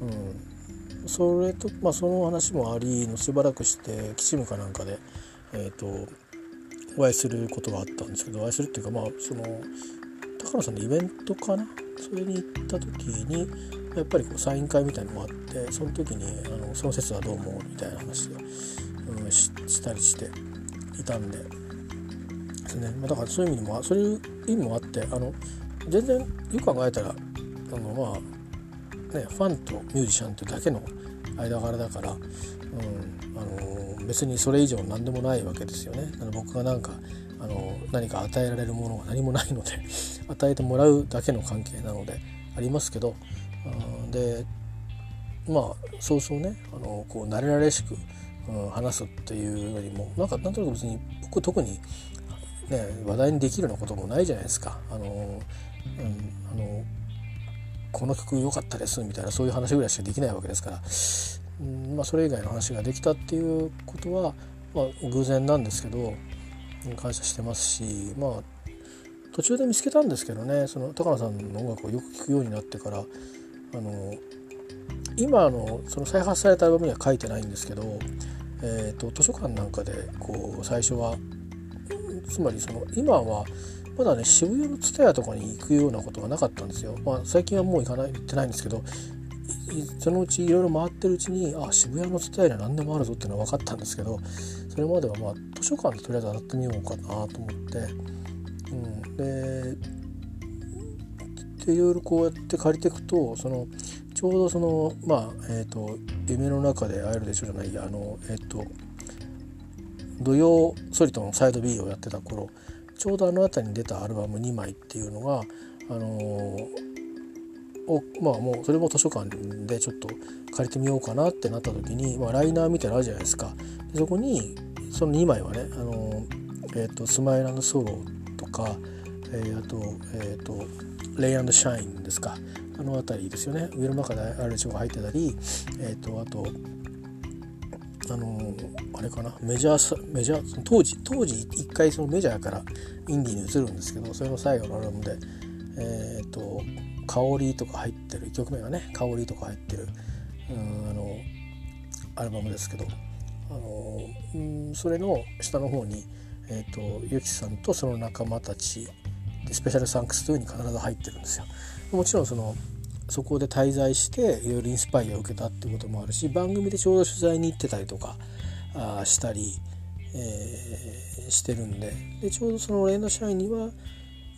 うん。それと、まあ、その話もありのしばらくして吉夢かなんかでえっ、ー、とお会いすることがあったんですけどお会いするっていうかまあその高野さんのイベントかな？それに行った時にやっぱりこうサイン会みたいのもあってその時にあのその説はどうもみたいな話を、うん、したりしていたんでですね、まあ、だからそういう意味でもそういう意味もあってあの全然よく考えたらあのまあねファンとミュージシャンってだけの間柄だから、うんあの別にそれ以上何でもないわけですよね。あの僕がなんかあの何か与えられるものが何もないので 与えてもらうだけの関係なのでありますけどでまあそうそうねあのこう慣れ慣れしく、うん、話すっていうよりもなんかなんとなく別に僕特に、ね、話題にできるようなこともないじゃないですか。あのうん、あのこの曲良かったですみたいなそういう話ぐらいしかできないわけですから、うんまあ、それ以外の話ができたっていうことは、まあ、偶然なんですけど感謝してますしまあ途中で見つけたんですけどねその高野さんの音楽をよく聴くようになってからあの今のその再発されたアルバムには書いてないんですけど、えーと、図書館なんかでこう最初はつまりその今はまだね渋谷の蔦屋とかに行くようなことがなかったんですよ。まあ、最近はもう行かない行ってないんですけどそのうちいろいろ回ってるうちにあ渋谷の蔦屋には何でもあるぞっていうのは分かったんですけどそれまではまあ図書館でとりあえず洗ってみようかなと思って、うん、ででいろいろこうやって借りていくとそのちょうどそのまあえっ、ー、と夢の中で会えるでしょじゃないあのえっ、ー、と土曜ソリトのサイド B をやってた頃ちょうどあの辺りに出たアルバム2枚っていうのがあのおまあもうそれも図書館でちょっと借りてみようかなってなった時に、まあ、ライナーみたいなのあるじゃないですか。でそこにその2枚はねあの、えーと、スマイルソロとか、えー、あと,、えーと、レイシャインですか。あの辺りですよね。上の中である情報入ってたり、えーとあとあのあれかな。メジャーメジャー当時当時一回そのメジャーからインディーに移るんですけどそれの最後のアルバムでえっ、ー、と香りとか入ってる1曲目がね香りとか入ってるうんあのアルバムですけどあのうんそれの下の方に、えーと、ゆきさんとその仲間たちでスペシャルサンクス2に必ず入ってるんですよ。もちろんそのそこで滞在していろいろインスパイアを受けたっていうこともあるし番組でちょうど取材に行ってたりとかあしたり、えー、してるんででちょうどその「レイの社員」には、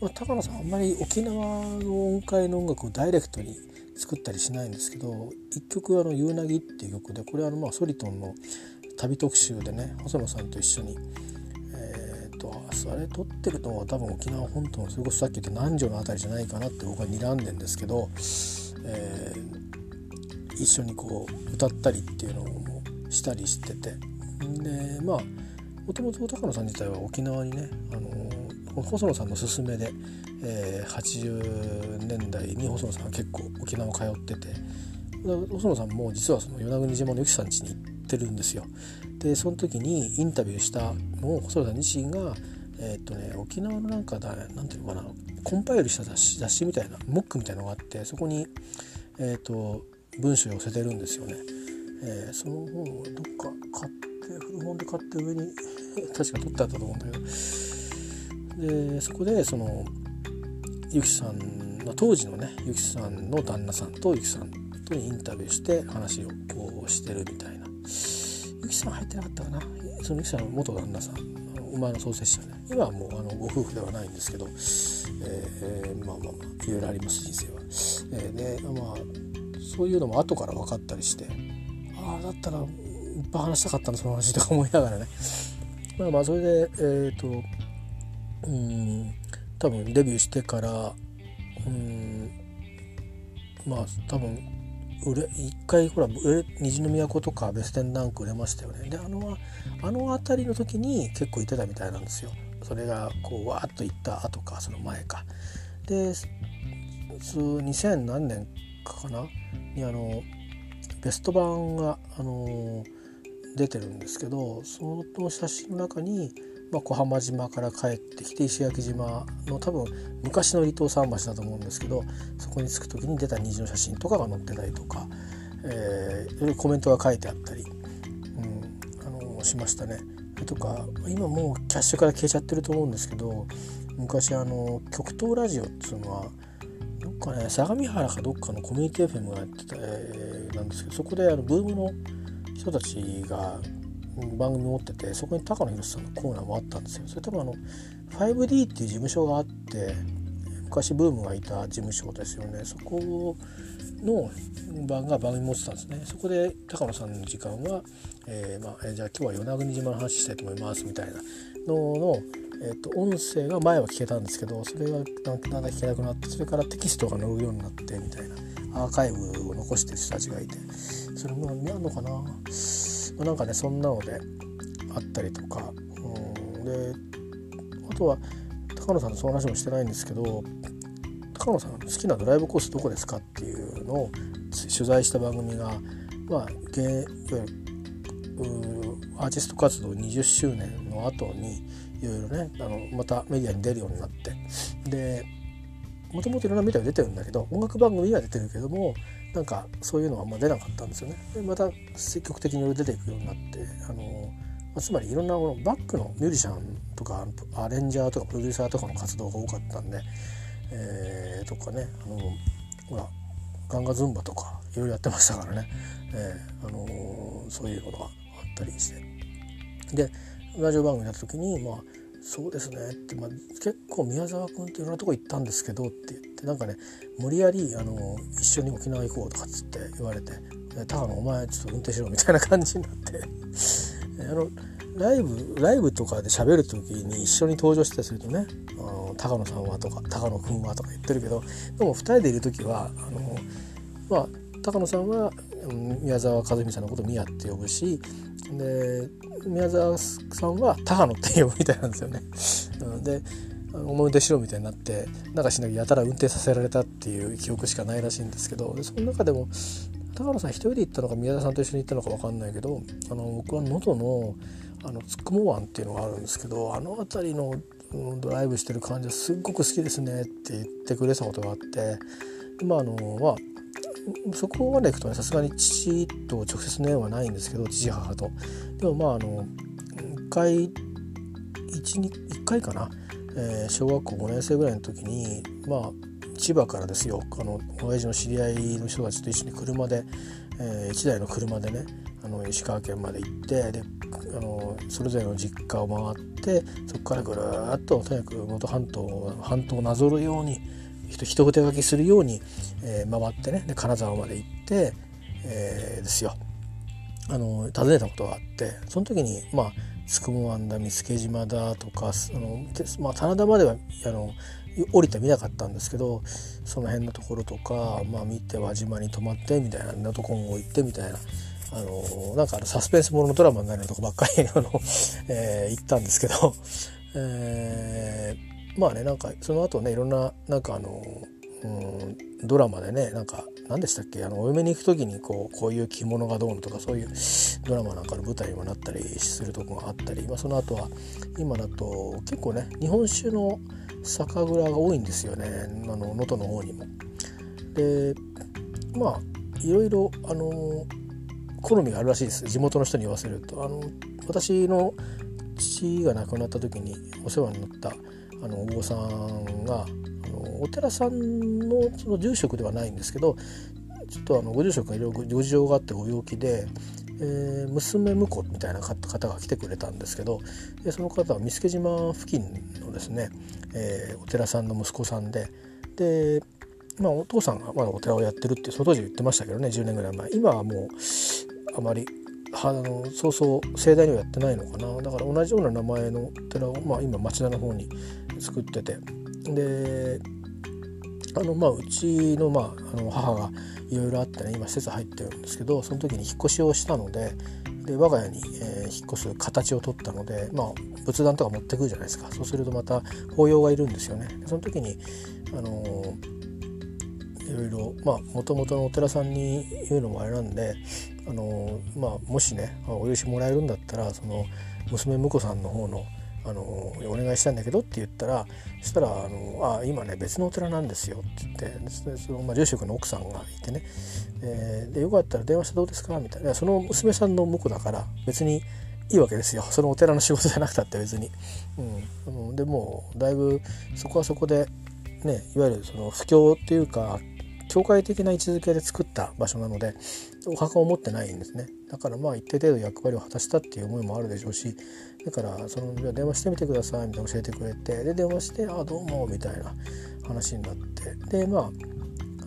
まあ、高野さんあんまり沖縄の音階の音楽をダイレクトに作ったりしないんですけど一曲「あの夕凪」っていう曲でこれはあのまあソリトンの旅特集でね細野さんと一緒にえっ、ー、とあれ撮ってるのは多分沖縄本島のそれこそさっき言った南條の辺りじゃないかなって僕は睨んでんですけどえー、一緒にこう歌ったりっていうのをしたりしてて。でまあもともと高野さん自体は沖縄にね、あの細野さんの勧めで、えー、80年代に細野さんは結構沖縄を通ってて細野さんも実はその与那国島のゆきさん家に行ってるんですよ。でその時にインタビューしたのを細野さん自身がえー、っとね沖縄のなんかだなんていうのかなコンパイルした雑誌雑誌みたいなモックみたいのがあってそこに、えー、っと文章を寄せてるんですよね。えー、その本をどっか買って古本で買って上に確か取ってあったと思うんだけどでそこでそのゆきさんの当時のねゆきさんの旦那さんとゆきさんとインタビューして話をこうしてるみたいな。ゆきさん入ってなかったかな？そのゆきさんの元旦那さん馬の創設者ね。今はもうあのご夫婦ではないんですけど、えー、まあまあまあいろいろあります人生は。えー、でまあそういうのも後から分かったりして。ああだったらいっぱい話したかったなその話とか思いながらね。まあまあそれでえっ、ー、とうん多分デビューしてからうんまあ多分売れ一回ほら虹の都とかベステンランク売れましたよね。であのあの辺りの時に結構行ってたみたいなんですよ。それがこうわーっと行った後かその前か。で2000何年かな？にあのベスト版があの出てるんですけどその写真の中に、まあ、小浜島から帰ってきて石垣島の多分昔の離島桟橋だと思うんですけどそこに着く時に出た虹の写真とかが載ってたりとか、えー、コメントが書いてあったり、うん、あのしましたね。とか今もうキャッシュから消えちゃってると思うんですけど昔あの極東ラジオっつうのはどっかね相模原かどっかのコミュニティ FM がやってた、えー、なんですけどそこであのブームの人たちが番組持っててそこに高野宏さんのコーナーもあったんですよ。それ多分あの 5D っていう事務所があって昔ブームがいた事務所ですよね。そこの番が番組持ってたんですね。そこで高野さんの時間は、えーまあ、じゃあ今日は与那国島の話したいと思いますみたいな。のの、えーと、音声が前は聞けたんですけどそれがだんだん聞けなくなってそれからテキストが載るようになってみたいな。アーカイブを残してる人たちがいて。それも何なのかな、なんかねそんなのであったりとか、うん、であとは高野さんとその話もしてないんですけど高野さん好きなドライブコースどこですかっていうのを取材した番組が、まあ、いわゆるアーティスト活動20周年の後にいろいろねあのまたメディアに出るようになって。でもともといろんなメディア出てるんだけど音楽番組には出てるけどもなんかそういうのはあんま出なかったんですよね。でまた積極的に出ていくようになってあのつまりいろんなバックのミュージシャンとかアレンジャーとかプロデューサーとかの活動が多かったんで、えー、とかねあのほらガンガズンバとかいろいろやってましたからね、えー、あのー、そういうのがあったりしてでラジオ番組やった時にまあそうですね。って、まあ、結構宮沢君っていろんなとこ行ったんですけどって言ってなんかね無理やり、あの一緒に沖縄行こうとかっつって言われて「高野お前ちょっと運転しろ」みたいな感じになって あのライブライブとかで喋る時に一緒に登場したりするとね「あの高野さんは」とか「高野君は」とか言ってるけどでも2人でいる時はあのまあ高野さんは宮沢和美さんのことを宮って呼ぶしで宮沢さんは高野って呼ぶみたいなんですよね。で思い出しろみたいになってなんかしなきゃやたら運転させられたっていう記憶しかないらしいんですけどその中でも高野さん一人で行ったのか宮田さんと一緒に行ったのか分かんないけどあの僕は能のあのつくも湾っていうのがあるんですけどあの辺りのドライブしてる感じはすっごく好きですねって言ってくれたことがあってまああのまあそこまで行くとねさすがに父と直接の縁はないんですけど父母と。でもまああの1回 1, 1回かな、えー、小学校5年生ぐらいの時にまあ千葉からですよ。あの親父の知り合いの人たちと一緒に車で、えー、1台の車でねあの石川県まで行ってであのそれぞれの実家を回ってそこからぐるっととにかく能登半島半島をなぞるように一筆書きするように、えー、回ってねで金沢まで行って、えー、ですよ。あの訪ねたことがあってその時にまあつくも湾だ見附島だとかあの、まあ、棚田まではあの降りてみなかったんですけどその辺のところとか、まあ、見て輪島に泊まってみたいな港コンゴ行ってみたいなあのなんかあのサスペンスもののドラマになるようなとこばっかりあの、えー、行ったんですけど、まあねなんかその後ねいろんななんかあの、うん、ドラマでねなんか何でしたっけあのお嫁に行く時にこうこういう着物がどうのとかそういうドラマなんかの舞台にもなったりするとこがあったり、まあ、その後は今だと結構ね日本酒の酒蔵が多いんですよね。あの能登の方にも。でまあいろいろあの好みがあるらしいです。地元の人に言わせると。あの私の父が亡くなった時にお世話になったあのお坊さんがあのお寺さんのその住職ではないんですけどちょっとあのご住職がいろいろご事情があってご病気で、えー、娘婿みたいな方が来てくれたんですけどでその方は見附島付近のですね、えー、お寺さんの息子さんででまあ、お父さんがまだお寺をやってるってその当時言ってましたけどね10年ぐらい前。今はもうあまりあのそうそう盛大にはやってないのかな。だから同じような名前のお寺を、まあ、今町田の方に作っててであのまあうちの,、まあ、あの母がいろいろあってね今施設入ってるんですけどその時に引っ越しをしたのでで我が家に、えー、引っ越す形を取ったので、まあ、仏壇とか持ってくるじゃないですかそうするとまた法要がいるんですよね。その時にあのー、いろいろまあもともとのお寺さんに言うのもあれなんであのまあ、もしねお許しもらえるんだったらその娘婿さんの方のあのお願いしたいんだけどって言ったらそしたらあのあ今ね別のお寺なんですよって言ってその、まあ、住職の奥さんがいてね、えー、でよかったら電話してどうですかみたいな。その娘さんの婿だから別にいいわけですよ。そのお寺の仕事じゃなくたって別に。うん、でもだいぶそこはそこでねいわゆるその布教っていうか教会的な位置づけで作った場所なのでお墓を持ってないんですね。だからまあ一定程度役割を果たしたっていう思いもあるでしょうしだからその電話してみてくださいみたいな教えてくれてで電話して「あどうも」みたいな話になってでまあ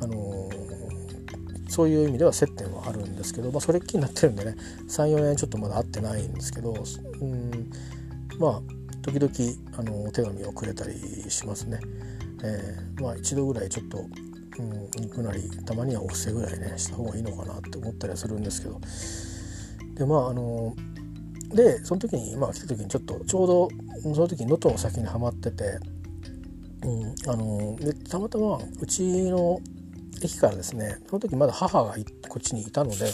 あのー、そういう意味では接点はあるんですけど、まあ、それっきりになってるんでね34年ちょっとまだ会ってないんですけどうんまあ時々あのお手紙をくれたりしますね。えー、まあ一度ぐらいちょっとうん、行くなりたまにはお布施ぐらいねした方がいいのかなって思ったりはするんですけどでまああのでその時にまあ来た時にちょっとちょうどその時に能登の先にはまってて、うん、あのでたまたまうちの駅からですねその時まだ母がこっちにいたので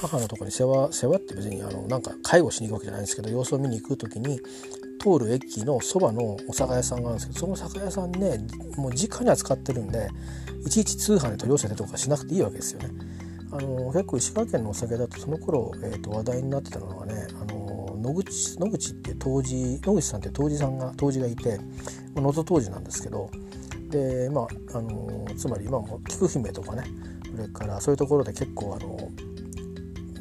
母のとこに世話世話って別にあのなんか介護しに行くわけじゃないんですけど様子を見に行く時に通る駅のそばのお酒屋さんがあるんですけどその酒屋さんねもう直に扱ってるんでいちいち通販で取り寄せてとかしなくていいわけですよね。あの結構石川県のお酒だとその頃、えーと、話題になってたのはねあの野口野口って当時野口さんって当時さんが当時がいて能登当時なんですけどでまああのつまり今も菊姫とかねそれからそういうところで結構あの、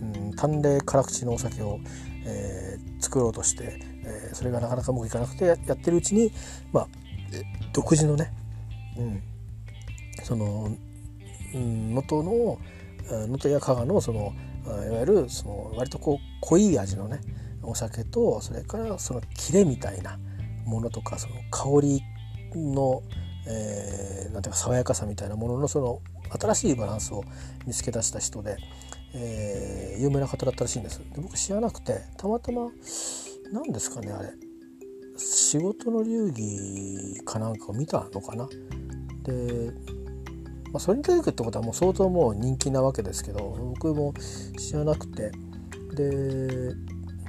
うん、淡麗辛口のお酒を、えー、作ろうとしてえー、それがなかなかうまくいかなくてやってるうちにまあ独自のね、うん、その能登、の能登や加賀のそのいわゆるその割とこう濃い味のねお酒とそれからそのキレみたいなものとかその香りの、えー、なんていうか爽やかさみたいなもののその新しいバランスを見つけ出した人で、えー、有名な方だったらしいんです。で僕知らなくてたまたま何ですかねあれ。仕事の流儀かなんかを見たのかな。で、まあ、それに出てってことはもう相当もう人気なわけですけど僕も知らなくて。で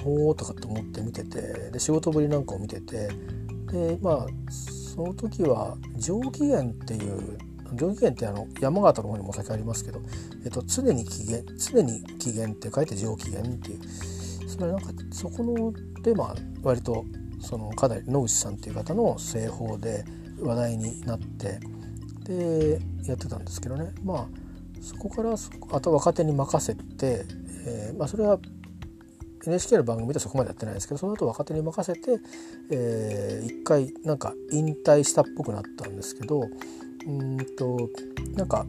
ほーとかって思って見ててで仕事ぶりなんかを見ててでまあその時は上機嫌っていう上機嫌ってあの山形の方にもお酒ありますけど、えっと、常に機嫌常に機嫌って書いて上機嫌っていうそれなんかそこのでまあ割とそのかなり野口さんっていう方の製法で話題になってでやってたんですけどね。まあそこからあと若手に任せて、えー、まあ、それは NHK の番組ではそこまでやってないですけどその後若手に任せて、えー、一回なんか引退したっぽくなったんですけどうんとなんか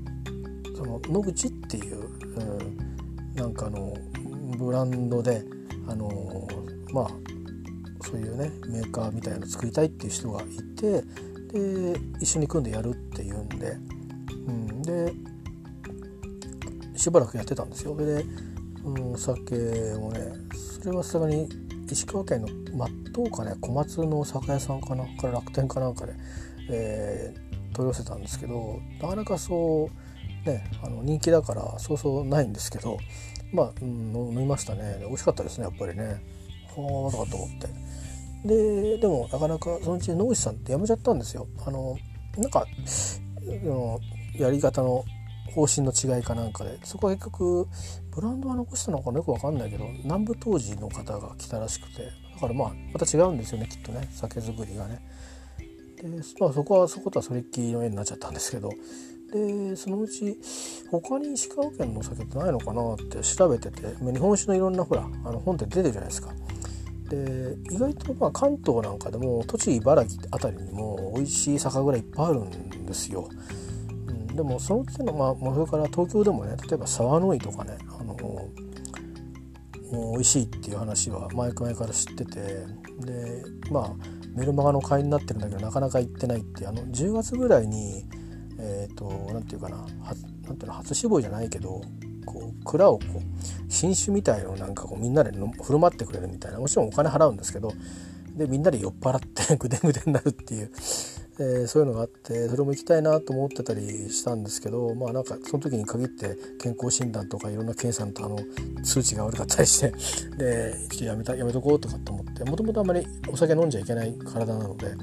その野口っていう、うん、なんかのブランドであのまあそういうねメーカーみたいなの作りたいっていう人がいてで一緒に組んでやるっていうんで、うん、でしばらくやってたんですよ。でお酒をねそれはさすがに石川県の松東かね小松の酒屋さんかなから楽天かなんかで、えー、取り寄せたんですけどなかなかそうねあの人気だからそうそうないんですけどまあ、うん、飲みましたね。美味しかったですねやっぱりね。はあだかと思って。ででもなかなかそのうち野口さんって辞めちゃったんですよ。あのなんかやり方の方針の違いかなんかでそこは結局ブランドは残したのかよく分かんないけど南部当時の方が来たらしくてだからまあまた違うんですよねきっとね酒造りがね。でまあそこはそことはそれっきりの絵になっちゃったんですけどでそのうち他に石川県の酒ってないのかなって調べてて日本酒のいろんなほらあの本って出てるじゃないですか。で意外とまあ関東なんかでも栃木茨城辺りにも美味しい酒蔵いっぱいあるんですよ。でもその手のまあそれから東京でもね例えば沢の井とかねあのもう美味しいっていう話は前々から知っててでまあメルマガの会員になってるんだけどなかなか行ってないってあの10月ぐらいにえっ、ー、と何て言うかなはなんていうの初志望じゃないけどこう蔵をこう新酒みたいのをなんかこうみんなで振る舞ってくれるみたいなもちろんお金払うんですけどでみんなで酔っ払ってぐでぐでになるっていう、え、そういうのがあってそれも行きたいなと思ってたりしたんですけどまあなんかその時に限って健康診断とかいろんな検査のとあの数値が悪かったりしてでちょっとやめたやめとこうとかと思ってもともとあんまりお酒飲んじゃいけない体なので。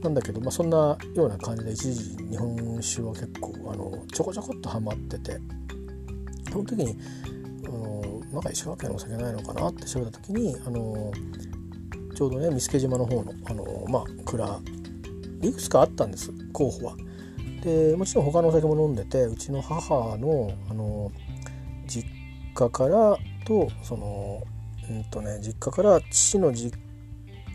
なんだけど、まあ、そんなような感じで一時日本酒は結構あのちょこちょこっとハマっててその時にあのなんか石川県のお酒ないのかなって調べた時にあのちょうどね見附島の方のあの、まあ、蔵いくつかあったんです候補は。でもちろん他のお酒も飲んでてうちの母のあの実家からとそのうんとね実家から父の実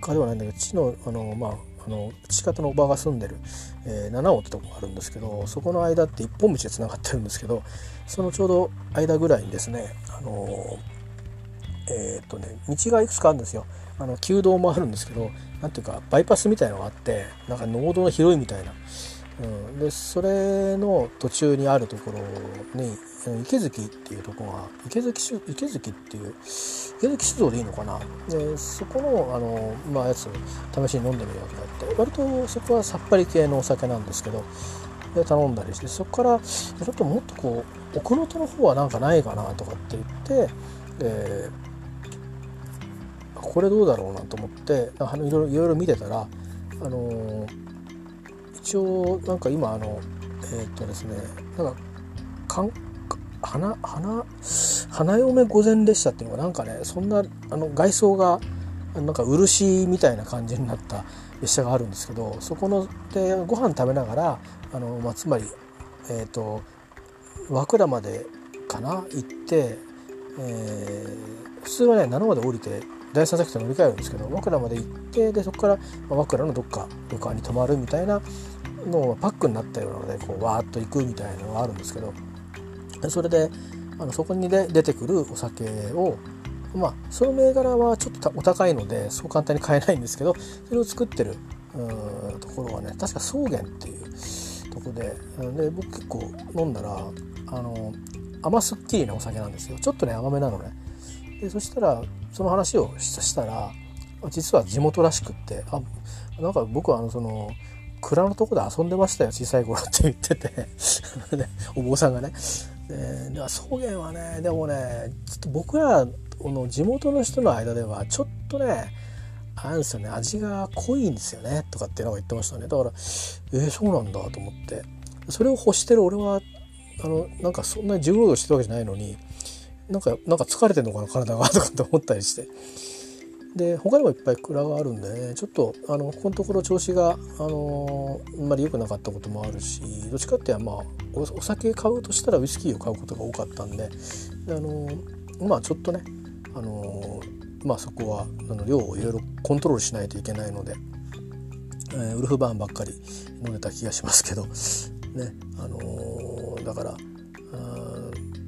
家ではないんだけど父のあのまああの父方のおばが住んでる、えー、七尾ってとこがあるんですけどそこの間って一本道でつながってるんですけどそのちょうど間ぐらいにですねあのえー、っとね道がいくつかあるんですよ。あの旧道もあるんですけど何ていうかバイパスみたいのがあってなんか農道の広いみたいな、うん、でそれの途中にあるところに池月っていうとこが池月池月っていう池月酒造でいいのかな。でそこのあの、まあ、やつ試しに飲んでみようとかって割とそこはさっぱり系のお酒なんですけどで頼んだりしてそこからちょっともっとこう奥能登の方はなんかないかなとかって言ってでこれどうだろうなと思ってあのいろいろ見てたらあの一応なんか今あのえー、っとですねなんかかん花花花嫁御前列車っていうのがなんかねそんなあの外装がなんか漆みたいな感じになった列車があるんですけどそこのでご飯食べながらあの、まあ、つまり、えーと、和倉までかな行って、えー、普通はね7まで降りて第三セクター乗り換えるんですけど和倉まで行ってでそこから、まあ、和倉のどっか旅館に泊まるみたいなのをパックになったようなのでこうわーっと行くみたいなのがあるんですけどそれであのそこに、ね、出てくるお酒をまあその銘柄はちょっとお高いのでそう簡単に買えないんですけどそれを作ってるところはね確か草原っていうとこでで僕結構飲んだらあの甘すっきりなお酒なんですよ。ちょっとね甘めなのね。でそしたらその話をしたら実は地元らしくってあなんか僕はあのその蔵のとこで遊んでましたよ小さい頃って言ってて。お坊さんがね。で草原はねでもねちょっと僕らの地元の人の間ではちょっとねあれですよね味が濃いんですよねとかっていうのが言ってましたね。だからえー、そうなんだと思って。それを欲してる俺はあのなんかそんなに重労働してるわけじゃないのになんかなんか疲れてんのかな体がとかって思ったりして。で他にもいっぱい蔵があるんでねちょっとあのここのところ調子があのあんまり良くなかったこともあるしどっちかっていうとまあお酒買うとしたらウイスキーを買うことが多かったんでであのまあちょっとねあのまあそこはあの量をいろいろコントロールしないといけないので、えー、ウルフバーンばっかり飲んでた気がしますけどねあの、だから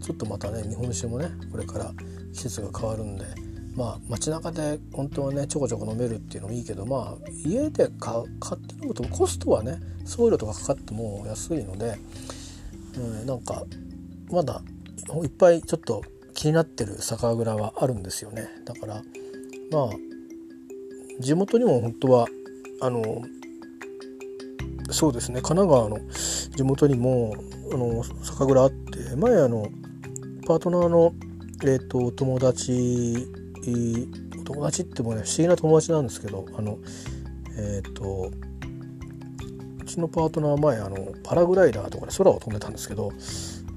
ちょっとまたね日本酒もねこれから季節が変わるんでまあ街中で本当はねちょこちょこ飲めるっていうのもいいけどまあ家で買って飲むとコストはね送料とかかかっても安いので、うん、なんかまだいっぱいちょっと気になってる酒蔵はあるんですよね。だからまあ地元にも本当はあのそうですね神奈川の地元にもあの酒蔵あって前あのパートナーの、えーと、友達友達ってもね不思議な友達なんですけどあのえっ、ー、とうちのパートナー前あのパラグライダーとかで空を飛んでたんですけど、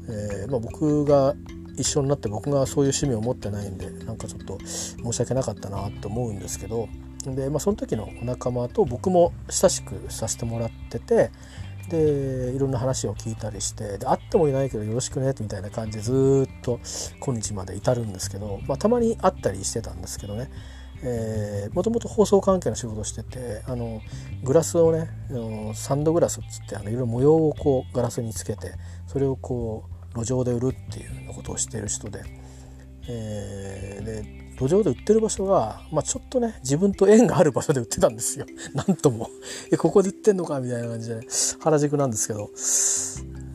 えーまあ、僕が一緒になって僕がそういう趣味を持ってないんでなんかちょっと申し訳なかったなと思うんですけどで、まあ、その時のお仲間と僕も親しくさせてもらっててでいろんな話を聞いたりしてで会ってもいないけどよろしくねみたいな感じでずっと今日まで至るんですけど、まあ、たまに会ったりしてたんですけどね。もともと放送関係の仕事をしててあのグラスをねサンドグラスっつってあのいろいろ模様をこうガラスにつけてそれをこう路上で売るっていうようなことをしてる人で,、えー、で路上で売ってる場所が、まあ、ちょっとね自分と縁がある場所で売ってたんですよ。なんとも。えここで売ってんのかみたいな感じで原宿なんですけど。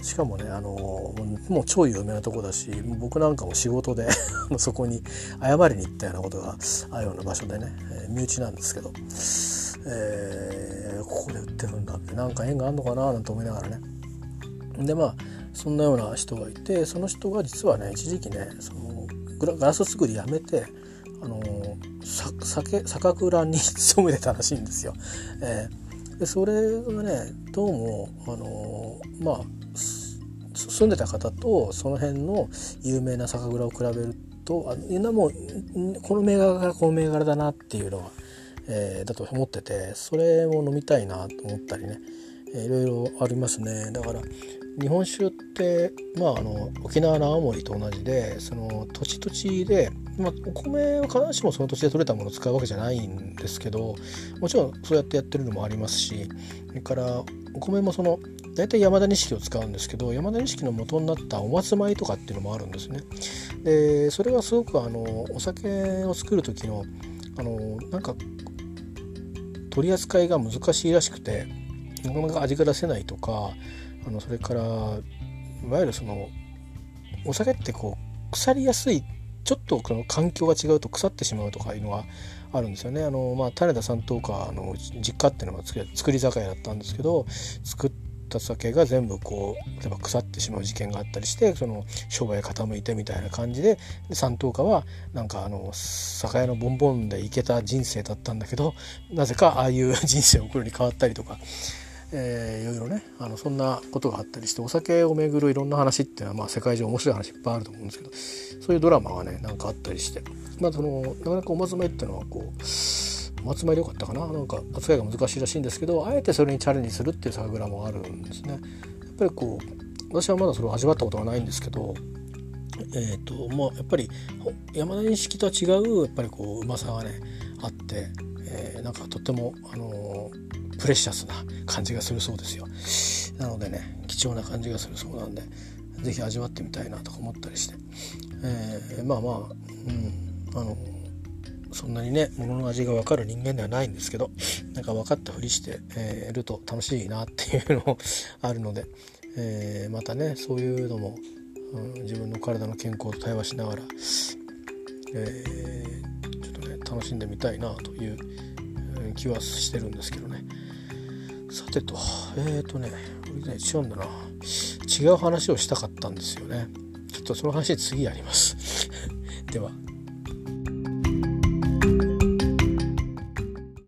しかもねあのもう超有名なとこだし僕なんかも仕事で そこに謝りに行ったようなことがあるような場所でね、えー、身内なんですけど、えー、ここで売ってるんだってなんか縁があるのかななんて思いながらね。でまあそんなような人がいてその人が実はね一時期ねそのガラス作りやめてあの酒酒蔵に勤めてたらしいんですよ。えー、でそれがねどうもあのまあ住んでた方とその辺の有名な酒蔵を比べるとあみんなもうこの銘柄がこの銘柄だなっていうのは、えー、だと思っててそれも飲みたいなと思ったりね、えー、いろいろありますねだから日本酒ってまああの沖縄の青森と同じでその土地土地で、まあ、お米は必ずしもその土地で取れたものを使うわけじゃないんですけどもちろんそうやってやってるのもありますしそれからお米もその大体山田錦を使うんですけど山田錦の元になったお松米とかっていうのもあるんですね。でそれはすごくあのお酒を作る時のあのなんか取り扱いが難しいらしくてなかなか味が出せないとかあのそれからいわゆるそのお酒ってこう腐りやすいちょっとこの環境が違うと腐ってしまうとかいうのはあるんですよね。あのまあ、種田さんとかの実家っていうのが作り酒屋だったんですけど作った酒が全部こう例えば腐ってしまう事件があったりしてその商売傾いてみたいな感じでで三等家はなんかあの酒屋のボンボンでいけた人生だったんだけどなぜかああいう人生を送るに変わったりとかえー、いろいろねあのそんなことがあったりしてお酒を巡るいろんな話っていうのは、まあ、世界中面白い話いっぱいあると思うんですけどそういうドラマがねなんかあったりしてまあそのなかなかお松前っていうのはこうお松前でよかったかな？なんか扱いが難しいらしいんですけどあえてそれにチャレンジするっていう酒蔵もあるんですね。やっぱりこう私はまだそれを味わったことがないんですけどえーとまあ、やっぱり山田錦とは違うやっぱりこううまさがねあって、えー、なんかとっても、あのープレシャスな感じがするそうですよなのでね貴重な感じがするそうなんで是非味わってみたいなとか思ったりして、えー、まあまあうんあのそんなにね物の味が分かる人間ではないんですけどなんか分かったふりして、えー、ると楽しいなっていうのもあるので、えー、またねそういうのも、うん、自分の体の健康と対話しながら、えー、ちょっとね楽しんでみたいなという気はしてるんですけどね。さてと。えっ、ー、とねこれね違うんだな。違う話をしたかったんですよね。ちょっとその話次やります。では。